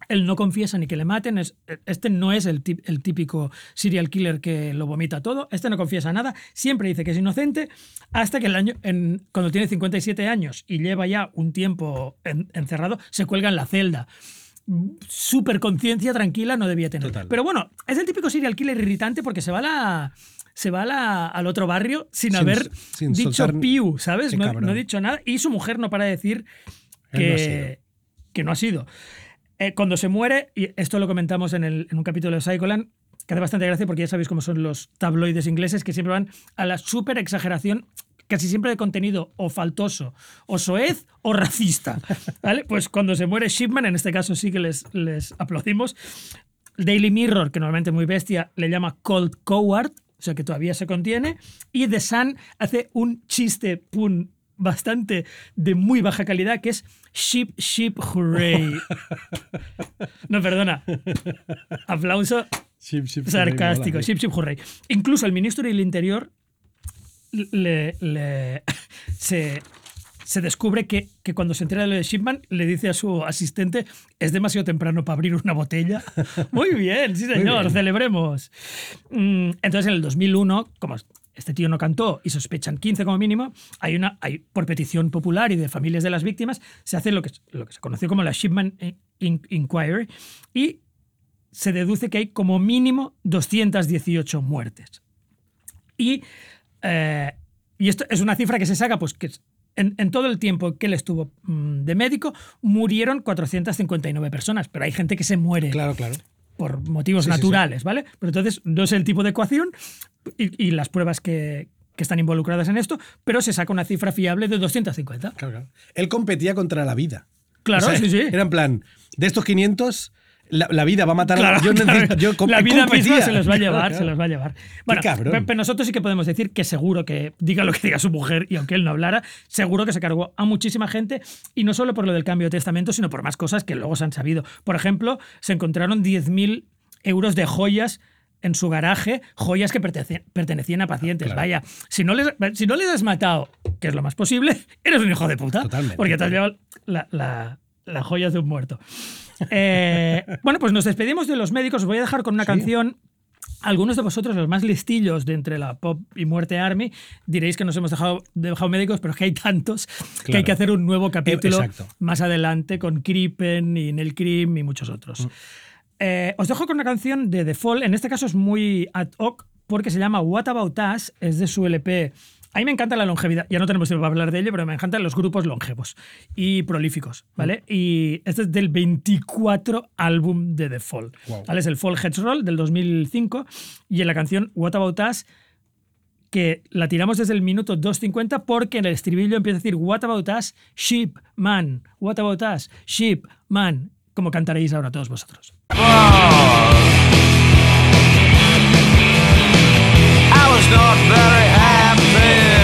él no confiesa ni que le maten, es- este no es el, típico serial killer que lo vomita todo, este no confiesa nada, siempre dice que es inocente, hasta que el año, en- cuando tiene 57 años y lleva ya un tiempo en- encerrado, se cuelga en la celda. Súper conciencia tranquila no debía tener. Total. Pero bueno, es el típico serial killer irritante porque se va a la... Se va la- al otro barrio sin, Sin- haber sin dicho piu, ¿sabes? No, no ha dicho nada. Y su mujer no para de decir no que, que no ha sido. Eh, cuando se muere, y esto lo comentamos en, el- en un capítulo de Psycholand, que hace bastante gracia porque ya sabéis cómo son los tabloides ingleses que siempre van a la súper exageración, casi siempre de contenido o faltoso, o soez o racista. <laughs> ¿vale? Pues cuando se muere Shipman, en este caso sí que les, les aplaudimos. Daily Mirror, que normalmente es muy bestia, le llama Cold Coward, o sea que todavía se contiene. Y The Sun hace un chiste pun bastante de muy baja calidad que es Ship, Ship, Hooray. <laughs> No, perdona. Aplauso Ship, ship, sarcástico. Ship, Ship, Hooray. Incluso el ministro del Interior le, le- <laughs> se, se descubre que, que cuando se entera de lo de Shipman, le dice a su asistente, es demasiado temprano para abrir una botella. <laughs> Muy bien, sí señor, bien. celebremos. Mm, Entonces en el 2001, como este tío no cantó y sospechan 15 como mínimo, hay una, hay, por petición popular y de familias de las víctimas, se hace lo que, lo que se conoció como la Shipman In- Inquiry y se deduce que hay como mínimo 218 muertes. Y, eh, y esto es una cifra que se saca, pues que en, en todo el tiempo que él estuvo mm, de médico, murieron 459 personas, pero hay gente que se muere Claro, claro. Por motivos Sí, sí, sí. naturales, ¿vale? Pero entonces no es el tipo de ecuación y, y las pruebas que, que están involucradas en esto, pero se saca una cifra fiable de 250. Claro, claro. Él competía contra la vida. Claro, O sea, sí, sí. Era en plan, de estos 500, la, la vida va a matar Claro, a yo claro. yo la vida competía. misma se los va a llevar, Claro, se los va a llevar. Bueno, pero nosotros sí que podemos decir que seguro que diga lo que diga su mujer y aunque él no hablara, seguro que se cargó a muchísima gente y no solo por lo del cambio de testamento, sino por más cosas que luego se han sabido. Por ejemplo, se encontraron 10.000 euros de joyas en su garaje, joyas que pertenecían, a pacientes. Claro. Vaya, si no, les, si no les has matado, que es lo más posible, <laughs> eres un hijo de puta. Totalmente. Porque te has llevado la, la, la joya de un muerto. Eh, bueno, pues nos despedimos de los médicos. Os voy a dejar con una canción. Algunos de vosotros, los más listillos de entre la pop y muerte army, diréis que nos hemos dejado, dejado médicos, pero es que hay tantos que hay que hacer un nuevo capítulo exacto. más adelante con Krippen y Nel Krim y muchos otros. Eh, os dejo con una canción de The Fall. En este caso es muy ad hoc porque se llama What About Us. Es de su LP. A mí me encanta la longevidad. Ya no tenemos tiempo para hablar de ello, pero me encantan los grupos longevos y prolíficos. ¿vale? Y este es del 24 álbum de The Fall. Wow. ¿vale? Es el Fall Heads Roll del 2005. Y en la canción What About Us que la tiramos desde el minuto 2.50 porque en el estribillo empieza a decir What about us, sheep, man. What about us, sheep, man. Como cantaréis ahora todos vosotros. I was not very happy man.